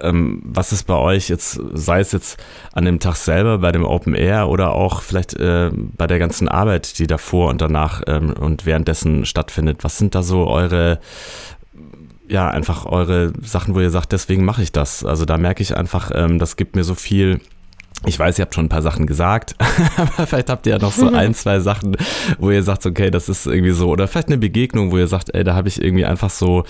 ähm, was ist bei euch jetzt, sei es jetzt an dem Tag selber bei dem Open Air oder auch vielleicht äh, bei der ganzen Arbeit, die davor und danach ähm, und währenddessen stattfindet? Was sind da so eure, ja, einfach eure Sachen, wo ihr sagt, deswegen mache ich das? Also da merke ich einfach, ähm, das gibt mir so viel ich weiß, ihr habt schon ein paar Sachen gesagt, aber vielleicht habt ihr ja noch so ein, zwei Sachen, wo ihr sagt, okay, das ist irgendwie so, oder vielleicht eine Begegnung, wo ihr sagt, ey, da habe ich irgendwie einfach so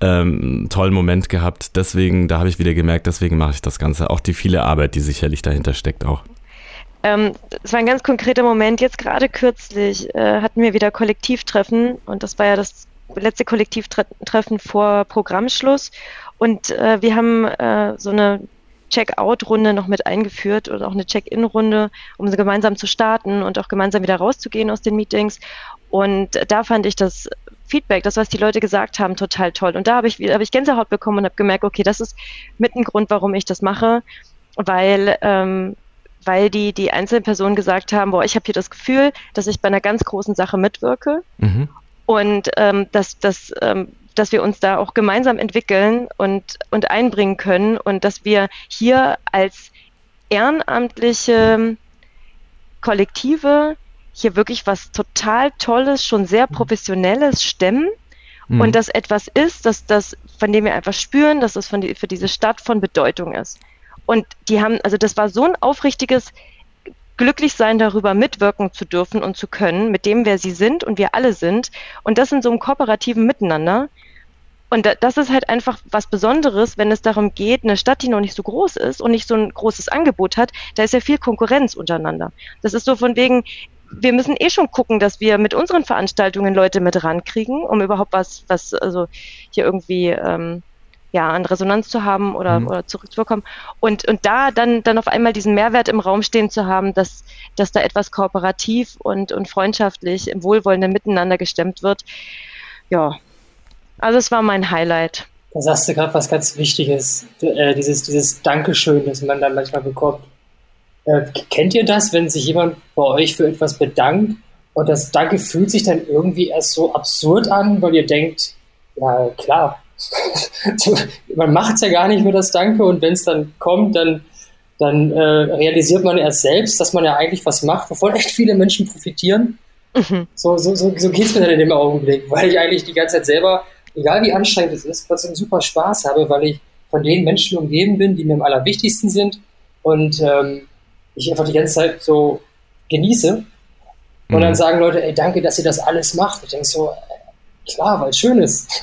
ähm, einen tollen Moment gehabt. Deswegen, da habe ich wieder gemerkt, deswegen mache ich das Ganze. Auch die viele Arbeit, die sicherlich dahinter steckt auch. Ähm, es war ein ganz konkreter Moment. Jetzt gerade kürzlich äh, hatten wir wieder Kollektivtreffen und das war ja das letzte Kollektivtreffen vor Programmschluss. Und äh, wir haben äh, so eine Check-out-Runde noch mit eingeführt oder auch eine Check-in-Runde, um sie gemeinsam zu starten und auch gemeinsam wieder rauszugehen aus den Meetings. Und da fand ich das Feedback, das, was die Leute gesagt haben, total toll. Und da habe ich, hab ich Gänsehaut bekommen und habe gemerkt, okay, das ist mit ein Grund, warum ich das mache, weil ähm, weil die, die einzelnen Personen gesagt haben, boah, ich habe hier das Gefühl, dass ich bei einer ganz großen Sache mitwirke mhm. und ähm, dass, dass ähm, dass wir uns da auch gemeinsam entwickeln und, und einbringen können und dass wir hier als ehrenamtliche Kollektive hier wirklich was total Tolles, schon sehr Professionelles stemmen mhm. und das etwas ist, dass das, von dem wir einfach spüren, dass es von die, für diese Stadt von Bedeutung ist. Und die haben, also das war so ein aufrichtiges glücklich sein darüber, mitwirken zu dürfen und zu können, mit dem, wer sie sind und wir alle sind. Und das in so einem kooperativen Miteinander. Und das ist halt einfach was Besonderes, wenn es darum geht, eine Stadt, die noch nicht so groß ist und nicht so ein großes Angebot hat, da ist ja viel Konkurrenz untereinander. Das ist so von wegen, wir müssen eh schon gucken, dass wir mit unseren Veranstaltungen Leute mit rankriegen, um überhaupt was, was also hier irgendwie ähm, ja, an Resonanz zu haben oder, mhm. oder zurückzubekommen. Und, und da dann, dann auf einmal diesen Mehrwert im Raum stehen zu haben, dass, dass da etwas kooperativ und, und freundschaftlich im wohlwollenden Miteinander gestemmt wird. Ja, also es war mein Highlight. Da sagst du gerade was ganz Wichtiges, äh, dieses, dieses Dankeschön, das man dann manchmal bekommt. Äh, kennt ihr das, wenn sich jemand bei euch für etwas bedankt und das Danke fühlt sich dann irgendwie erst so absurd an, weil ihr denkt, ja klar, man macht es ja gar nicht für das Danke und wenn es dann kommt, dann, dann äh, realisiert man erst selbst, dass man ja eigentlich was macht, wovon echt viele Menschen profitieren. Mhm. So, so, so, so geht es mir dann in dem Augenblick, weil ich eigentlich die ganze Zeit selber egal wie anstrengend es ist, trotzdem super Spaß habe, weil ich von den Menschen umgeben bin, die mir am allerwichtigsten sind und ähm, ich einfach die ganze Zeit so genieße. Und dann mhm. sagen Leute, ey, danke, dass ihr das alles macht. Ich denke so, klar, weil es schön ist.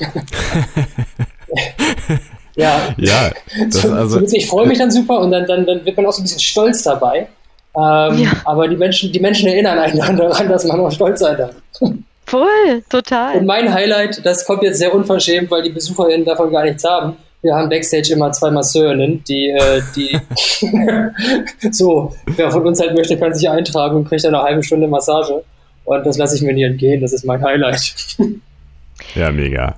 ja, ja so, also, so, ich freue mich dann super und dann, dann, dann wird man auch so ein bisschen stolz dabei. Ähm, ja. Aber die Menschen, die Menschen erinnern einen daran, dass man auch stolz sein darf. Voll, total. Und mein Highlight, das kommt jetzt sehr unverschämt, weil die BesucherInnen davon gar nichts haben. Wir haben Backstage immer zwei Masseurinnen, die, äh, die so, wer von uns halt möchte, kann sich eintragen und kriegt dann eine halbe Stunde Massage. Und das lasse ich mir nie entgehen, das ist mein Highlight. Ja, mega.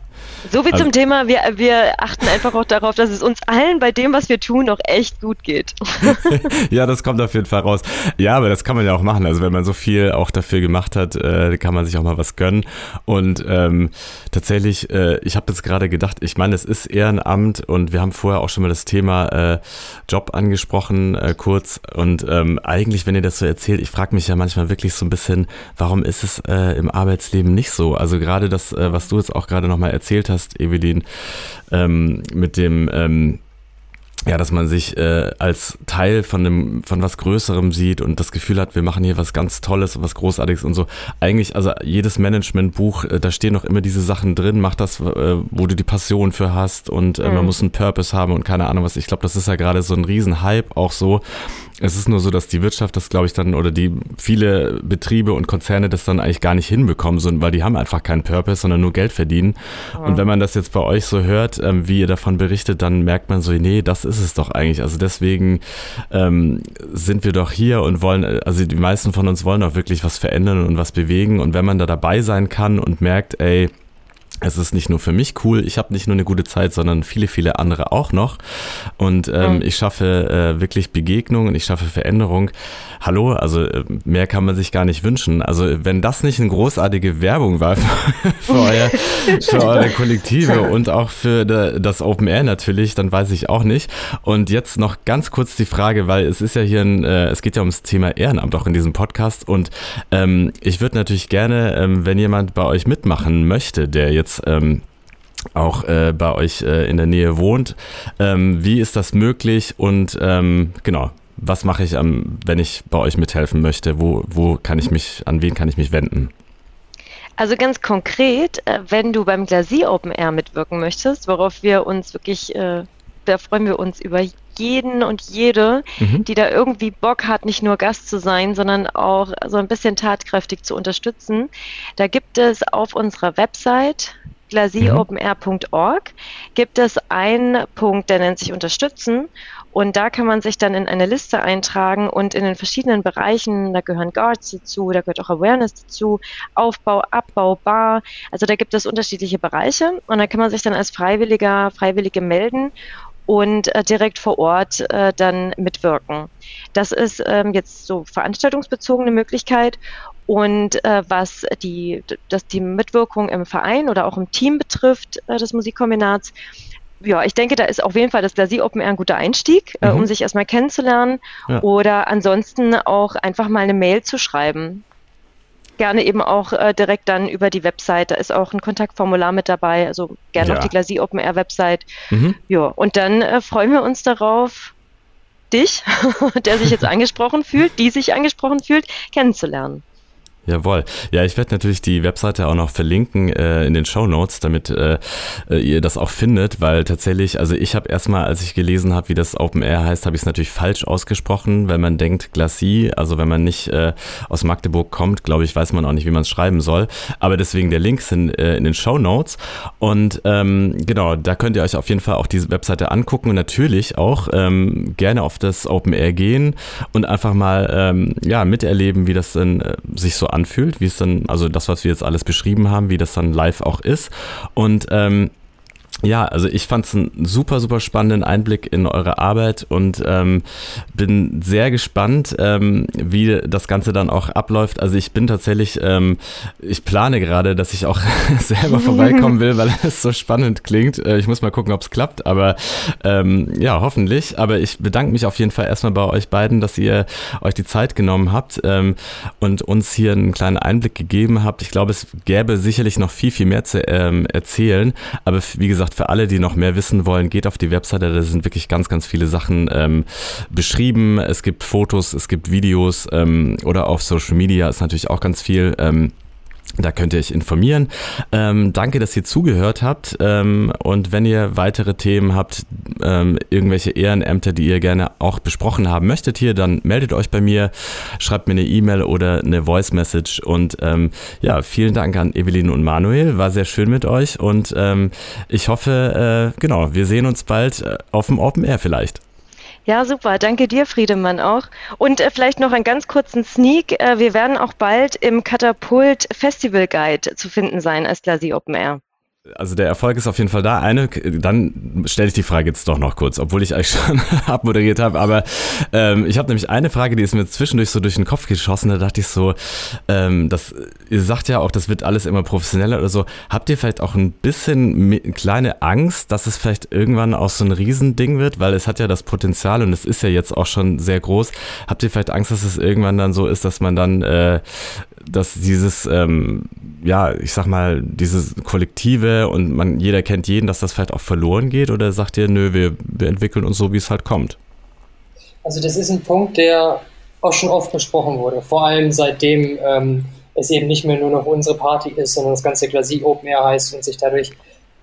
So wie also, zum Thema, wir, wir achten einfach auch darauf, dass es uns allen bei dem, was wir tun, auch echt gut geht. ja, das kommt auf jeden Fall raus. Ja, aber das kann man ja auch machen. Also wenn man so viel auch dafür gemacht hat, äh, kann man sich auch mal was gönnen. Und ähm, tatsächlich, äh, ich habe jetzt gerade gedacht, ich meine, es ist Ehrenamt und wir haben vorher auch schon mal das Thema äh, Job angesprochen, äh, kurz. Und ähm, eigentlich, wenn ihr das so erzählt, ich frage mich ja manchmal wirklich so ein bisschen, warum ist es äh, im Arbeitsleben nicht so? Also gerade das, äh, was du jetzt auch gerade nochmal erzählt hast, Evelyn, ähm, mit dem ähm, ja, dass man sich äh, als Teil von einem, von was Größerem sieht und das Gefühl hat, wir machen hier was ganz Tolles und was Großartiges und so. Eigentlich, also jedes Managementbuch, äh, da stehen noch immer diese Sachen drin, mach das, äh, wo du die Passion für hast und äh, mhm. man muss einen Purpose haben und keine Ahnung was. Ich glaube, das ist ja gerade so ein Riesenhype auch so. Es ist nur so, dass die Wirtschaft das, glaube ich, dann, oder die viele Betriebe und Konzerne das dann eigentlich gar nicht hinbekommen, sondern weil die haben einfach keinen Purpose, sondern nur Geld verdienen. Mhm. Und wenn man das jetzt bei euch so hört, ähm, wie ihr davon berichtet, dann merkt man so, nee, das ist ist es doch eigentlich. Also deswegen ähm, sind wir doch hier und wollen, also die meisten von uns wollen auch wirklich was verändern und was bewegen. Und wenn man da dabei sein kann und merkt, ey, es ist nicht nur für mich cool, ich habe nicht nur eine gute Zeit, sondern viele, viele andere auch noch. Und ähm, mhm. ich schaffe äh, wirklich Begegnungen, ich schaffe Veränderung. Hallo, also äh, mehr kann man sich gar nicht wünschen. Also wenn das nicht eine großartige Werbung war für, für, euer, für eure Kollektive und auch für das Open Air natürlich, dann weiß ich auch nicht. Und jetzt noch ganz kurz die Frage, weil es ist ja hier ein, äh, es geht ja ums Thema Ehrenamt auch in diesem Podcast. Und ähm, ich würde natürlich gerne, ähm, wenn jemand bei euch mitmachen möchte, der jetzt jetzt ähm, auch äh, bei euch äh, in der Nähe wohnt. Ähm, wie ist das möglich und ähm, genau, was mache ich, ähm, wenn ich bei euch mithelfen möchte? Wo, wo kann ich mich, an wen kann ich mich wenden? Also ganz konkret, äh, wenn du beim Glacier Open Air mitwirken möchtest, worauf wir uns wirklich, äh, da freuen wir uns über jeden und jede, mhm. die da irgendwie Bock hat, nicht nur Gast zu sein, sondern auch so ein bisschen tatkräftig zu unterstützen. Da gibt es auf unserer Website glasieopenair.org gibt es einen Punkt, der nennt sich Unterstützen. Und da kann man sich dann in eine Liste eintragen und in den verschiedenen Bereichen, da gehören Guards dazu, da gehört auch Awareness dazu, Aufbau, Abbau, Bar. Also da gibt es unterschiedliche Bereiche und da kann man sich dann als Freiwilliger, Freiwillige melden und äh, direkt vor Ort äh, dann mitwirken. Das ist ähm, jetzt so veranstaltungsbezogene Möglichkeit und äh, was die, das die Mitwirkung im Verein oder auch im Team betrifft äh, des Musikkombinats, ja, ich denke, da ist auf jeden Fall das Glasie Open Air ein guter Einstieg, mhm. äh, um sich erstmal kennenzulernen. Ja. Oder ansonsten auch einfach mal eine Mail zu schreiben. Gerne eben auch äh, direkt dann über die Website. Da ist auch ein Kontaktformular mit dabei. Also gerne ja. auf die Glasie Open Air Website. Mhm. Ja, und dann äh, freuen wir uns darauf, dich, der sich jetzt angesprochen fühlt, die sich angesprochen fühlt, kennenzulernen. Jawohl. Ja, ich werde natürlich die Webseite auch noch verlinken äh, in den Show Notes, damit äh, äh, ihr das auch findet, weil tatsächlich, also ich habe erstmal, als ich gelesen habe, wie das Open Air heißt, habe ich es natürlich falsch ausgesprochen, wenn man denkt Glacis, also wenn man nicht äh, aus Magdeburg kommt, glaube ich, weiß man auch nicht, wie man es schreiben soll. Aber deswegen der Link sind äh, in den Show Notes und ähm, genau, da könnt ihr euch auf jeden Fall auch diese Webseite angucken und natürlich auch ähm, gerne auf das Open Air gehen und einfach mal ähm, ja miterleben, wie das dann äh, sich so anfühlt, wie es dann, also das, was wir jetzt alles beschrieben haben, wie das dann live auch ist. Und ähm, ja, also ich fand es einen super, super spannenden Einblick in eure Arbeit und ähm, bin sehr gespannt, ähm, wie das Ganze dann auch abläuft. Also ich bin tatsächlich, ähm, ich plane gerade, dass ich auch selber vorbeikommen will, weil es so spannend klingt. Äh, ich muss mal gucken, ob es klappt, aber ähm, ja, hoffentlich. Aber ich bedanke mich auf jeden Fall erstmal bei euch beiden, dass ihr euch die Zeit genommen habt ähm, und uns hier einen kleinen Einblick gegeben habt. Ich glaube, es gäbe sicherlich noch viel, viel mehr zu ähm, erzählen, aber wie gesagt, gesagt, für alle, die noch mehr wissen wollen, geht auf die Webseite. Da sind wirklich ganz, ganz viele Sachen ähm, beschrieben. Es gibt Fotos, es gibt Videos ähm, oder auf Social Media ist natürlich auch ganz viel. Ähm, da könnt ihr euch informieren. Ähm, danke, dass ihr zugehört habt. Ähm, und wenn ihr weitere Themen habt, ähm, irgendwelche Ehrenämter, die ihr gerne auch besprochen haben möchtet hier, dann meldet euch bei mir, schreibt mir eine E-Mail oder eine Voice Message. Und ähm, ja, vielen Dank an Evelyn und Manuel. War sehr schön mit euch. Und ähm, ich hoffe, äh, genau, wir sehen uns bald äh, auf dem Open Air vielleicht. Ja, super. Danke dir, Friedemann, auch. Und äh, vielleicht noch einen ganz kurzen Sneak. Äh, wir werden auch bald im Katapult Festival Guide zu finden sein als Glasie Open Air. Also der Erfolg ist auf jeden Fall da. Eine, dann stelle ich die Frage jetzt doch noch kurz, obwohl ich eigentlich schon abmoderiert habe. Aber ähm, ich habe nämlich eine Frage, die ist mir zwischendurch so durch den Kopf geschossen. Da dachte ich so, ähm, das, ihr sagt ja auch, das wird alles immer professioneller oder so. Habt ihr vielleicht auch ein bisschen kleine Angst, dass es vielleicht irgendwann auch so ein Riesending wird? Weil es hat ja das Potenzial und es ist ja jetzt auch schon sehr groß. Habt ihr vielleicht Angst, dass es irgendwann dann so ist, dass man dann äh, dass dieses, ähm, ja, ich sag mal, dieses Kollektive und man, jeder kennt jeden, dass das vielleicht auch verloren geht? Oder sagt ihr, nö, wir, wir entwickeln uns so, wie es halt kommt? Also das ist ein Punkt, der auch schon oft besprochen wurde, vor allem seitdem ähm, es eben nicht mehr nur noch unsere Party ist, sondern das ganze Glasie Open Air heißt und sich dadurch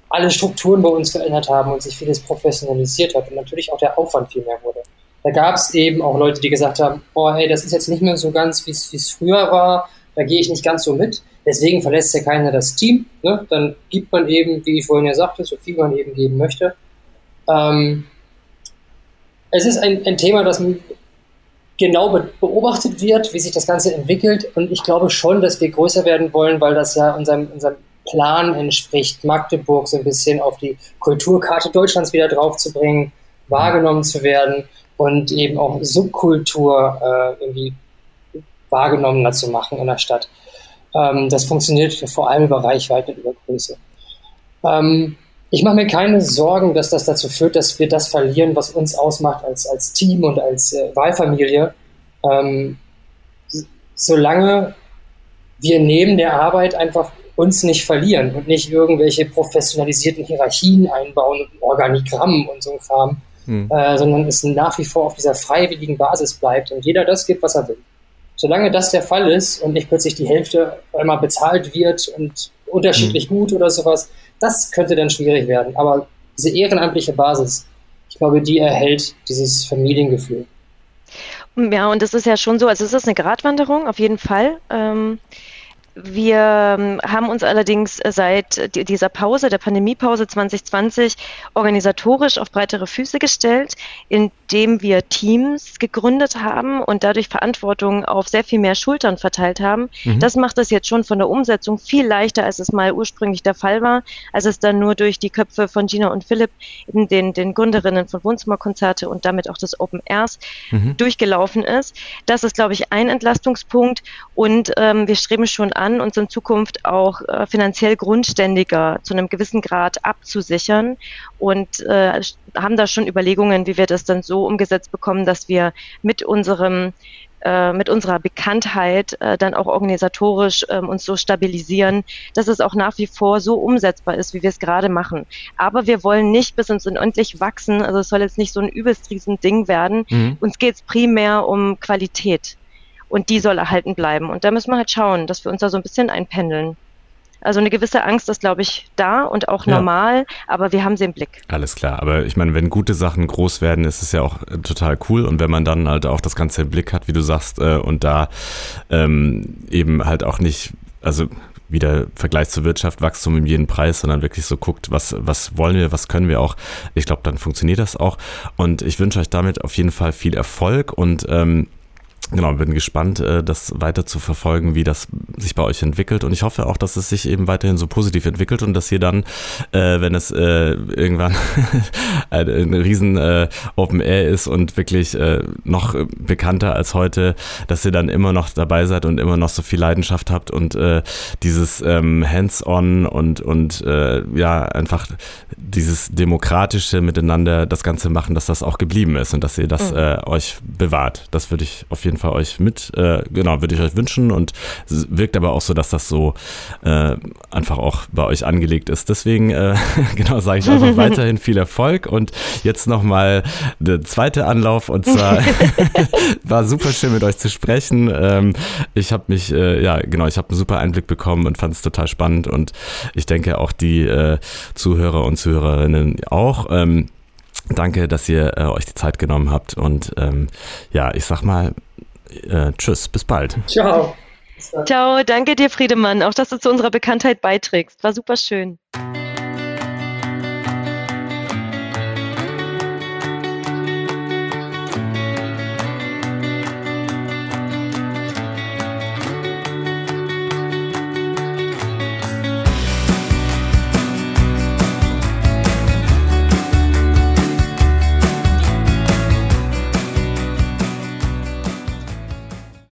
alle Strukturen bei uns verändert haben und sich vieles professionalisiert hat und natürlich auch der Aufwand viel mehr wurde. Da gab es eben auch Leute, die gesagt haben, boah, hey, das ist jetzt nicht mehr so ganz, wie es früher war da gehe ich nicht ganz so mit. Deswegen verlässt ja keiner das Team. Ne? Dann gibt man eben, wie ich vorhin ja sagte, so viel man eben geben möchte. Ähm, es ist ein, ein Thema, das genau beobachtet wird, wie sich das Ganze entwickelt. Und ich glaube schon, dass wir größer werden wollen, weil das ja unserem, unserem Plan entspricht, Magdeburg so ein bisschen auf die Kulturkarte Deutschlands wieder draufzubringen, wahrgenommen zu werden und eben auch Subkultur äh, irgendwie wahrgenommener zu machen in der Stadt. Ähm, das funktioniert vor allem über Reichweite und über Größe. Ähm, ich mache mir keine Sorgen, dass das dazu führt, dass wir das verlieren, was uns ausmacht als, als Team und als äh, Wahlfamilie. Ähm, solange wir neben der Arbeit einfach uns nicht verlieren und nicht irgendwelche professionalisierten Hierarchien einbauen und Organigramm und so ein Kram, hm. äh, sondern es nach wie vor auf dieser freiwilligen Basis bleibt und jeder das gibt, was er will. Solange das der Fall ist und nicht plötzlich die Hälfte einmal bezahlt wird und unterschiedlich mhm. gut oder sowas, das könnte dann schwierig werden. Aber diese ehrenamtliche Basis, ich glaube, die erhält dieses Familiengefühl. Ja, und das ist ja schon so, also es ist eine Gratwanderung auf jeden Fall. Ähm, wir ähm, haben uns allerdings äh, seit dieser Pause, der Pandemiepause 2020, organisatorisch auf breitere Füße gestellt, indem wir Teams gegründet haben und dadurch Verantwortung auf sehr viel mehr Schultern verteilt haben. Mhm. Das macht es jetzt schon von der Umsetzung viel leichter, als es mal ursprünglich der Fall war, als es dann nur durch die Köpfe von Gina und Philipp, den, den Gründerinnen von Wohnzimmerkonzerte und damit auch des Open Airs, mhm. durchgelaufen ist. Das ist, glaube ich, ein Entlastungspunkt und ähm, wir streben schon an, an, uns in Zukunft auch äh, finanziell grundständiger zu einem gewissen Grad abzusichern und äh, haben da schon Überlegungen, wie wir das dann so umgesetzt bekommen, dass wir mit unserem äh, mit unserer Bekanntheit äh, dann auch organisatorisch ähm, uns so stabilisieren, dass es auch nach wie vor so umsetzbar ist, wie wir es gerade machen. Aber wir wollen nicht bis ins Unendlich wachsen. Also es soll jetzt nicht so ein übelst riesen Ding werden. Mhm. Uns geht es primär um Qualität und die soll erhalten bleiben. Und da müssen wir halt schauen, dass wir uns da so ein bisschen einpendeln. Also eine gewisse Angst ist, glaube ich, da und auch normal, ja. aber wir haben sie im Blick. Alles klar, aber ich meine, wenn gute Sachen groß werden, ist es ja auch äh, total cool und wenn man dann halt auch das Ganze im Blick hat, wie du sagst, äh, und da ähm, eben halt auch nicht, also wieder Vergleich zur Wirtschaft, Wachstum um jeden Preis, sondern wirklich so guckt, was, was wollen wir, was können wir auch. Ich glaube, dann funktioniert das auch. Und ich wünsche euch damit auf jeden Fall viel Erfolg und ähm, Genau, bin gespannt, äh, das weiter zu verfolgen, wie das sich bei euch entwickelt. Und ich hoffe auch, dass es sich eben weiterhin so positiv entwickelt und dass ihr dann, äh, wenn es äh, irgendwann ein, riesen Open Air ist und wirklich noch bekannter als heute, dass ihr dann immer noch dabei seid und immer noch so viel Leidenschaft habt und dieses ähm, Hands-on und, und ja, einfach dieses demokratische Miteinander das Ganze machen, dass das auch geblieben ist und dass ihr das mhm. euch bewahrt. Das würde ich auf jeden Fall euch mit, äh, genau, würde ich euch wünschen und es wirkt aber auch so, dass das so äh, einfach auch bei euch angelegt ist. Deswegen, äh, genau, sage ich einfach weiterhin viel Erfolg und jetzt nochmal der zweite Anlauf und zwar war super schön mit euch zu sprechen. Ähm, ich habe mich, äh, ja, genau, ich habe einen super Einblick bekommen und fand es total spannend und ich denke auch die äh, Zuhörer und Zuhörerinnen auch. Ähm, Danke, dass ihr äh, euch die Zeit genommen habt. Und ähm, ja, ich sag mal, äh, tschüss, bis bald. Ciao. Ciao, danke dir, Friedemann, auch dass du zu unserer Bekanntheit beiträgst. War super schön.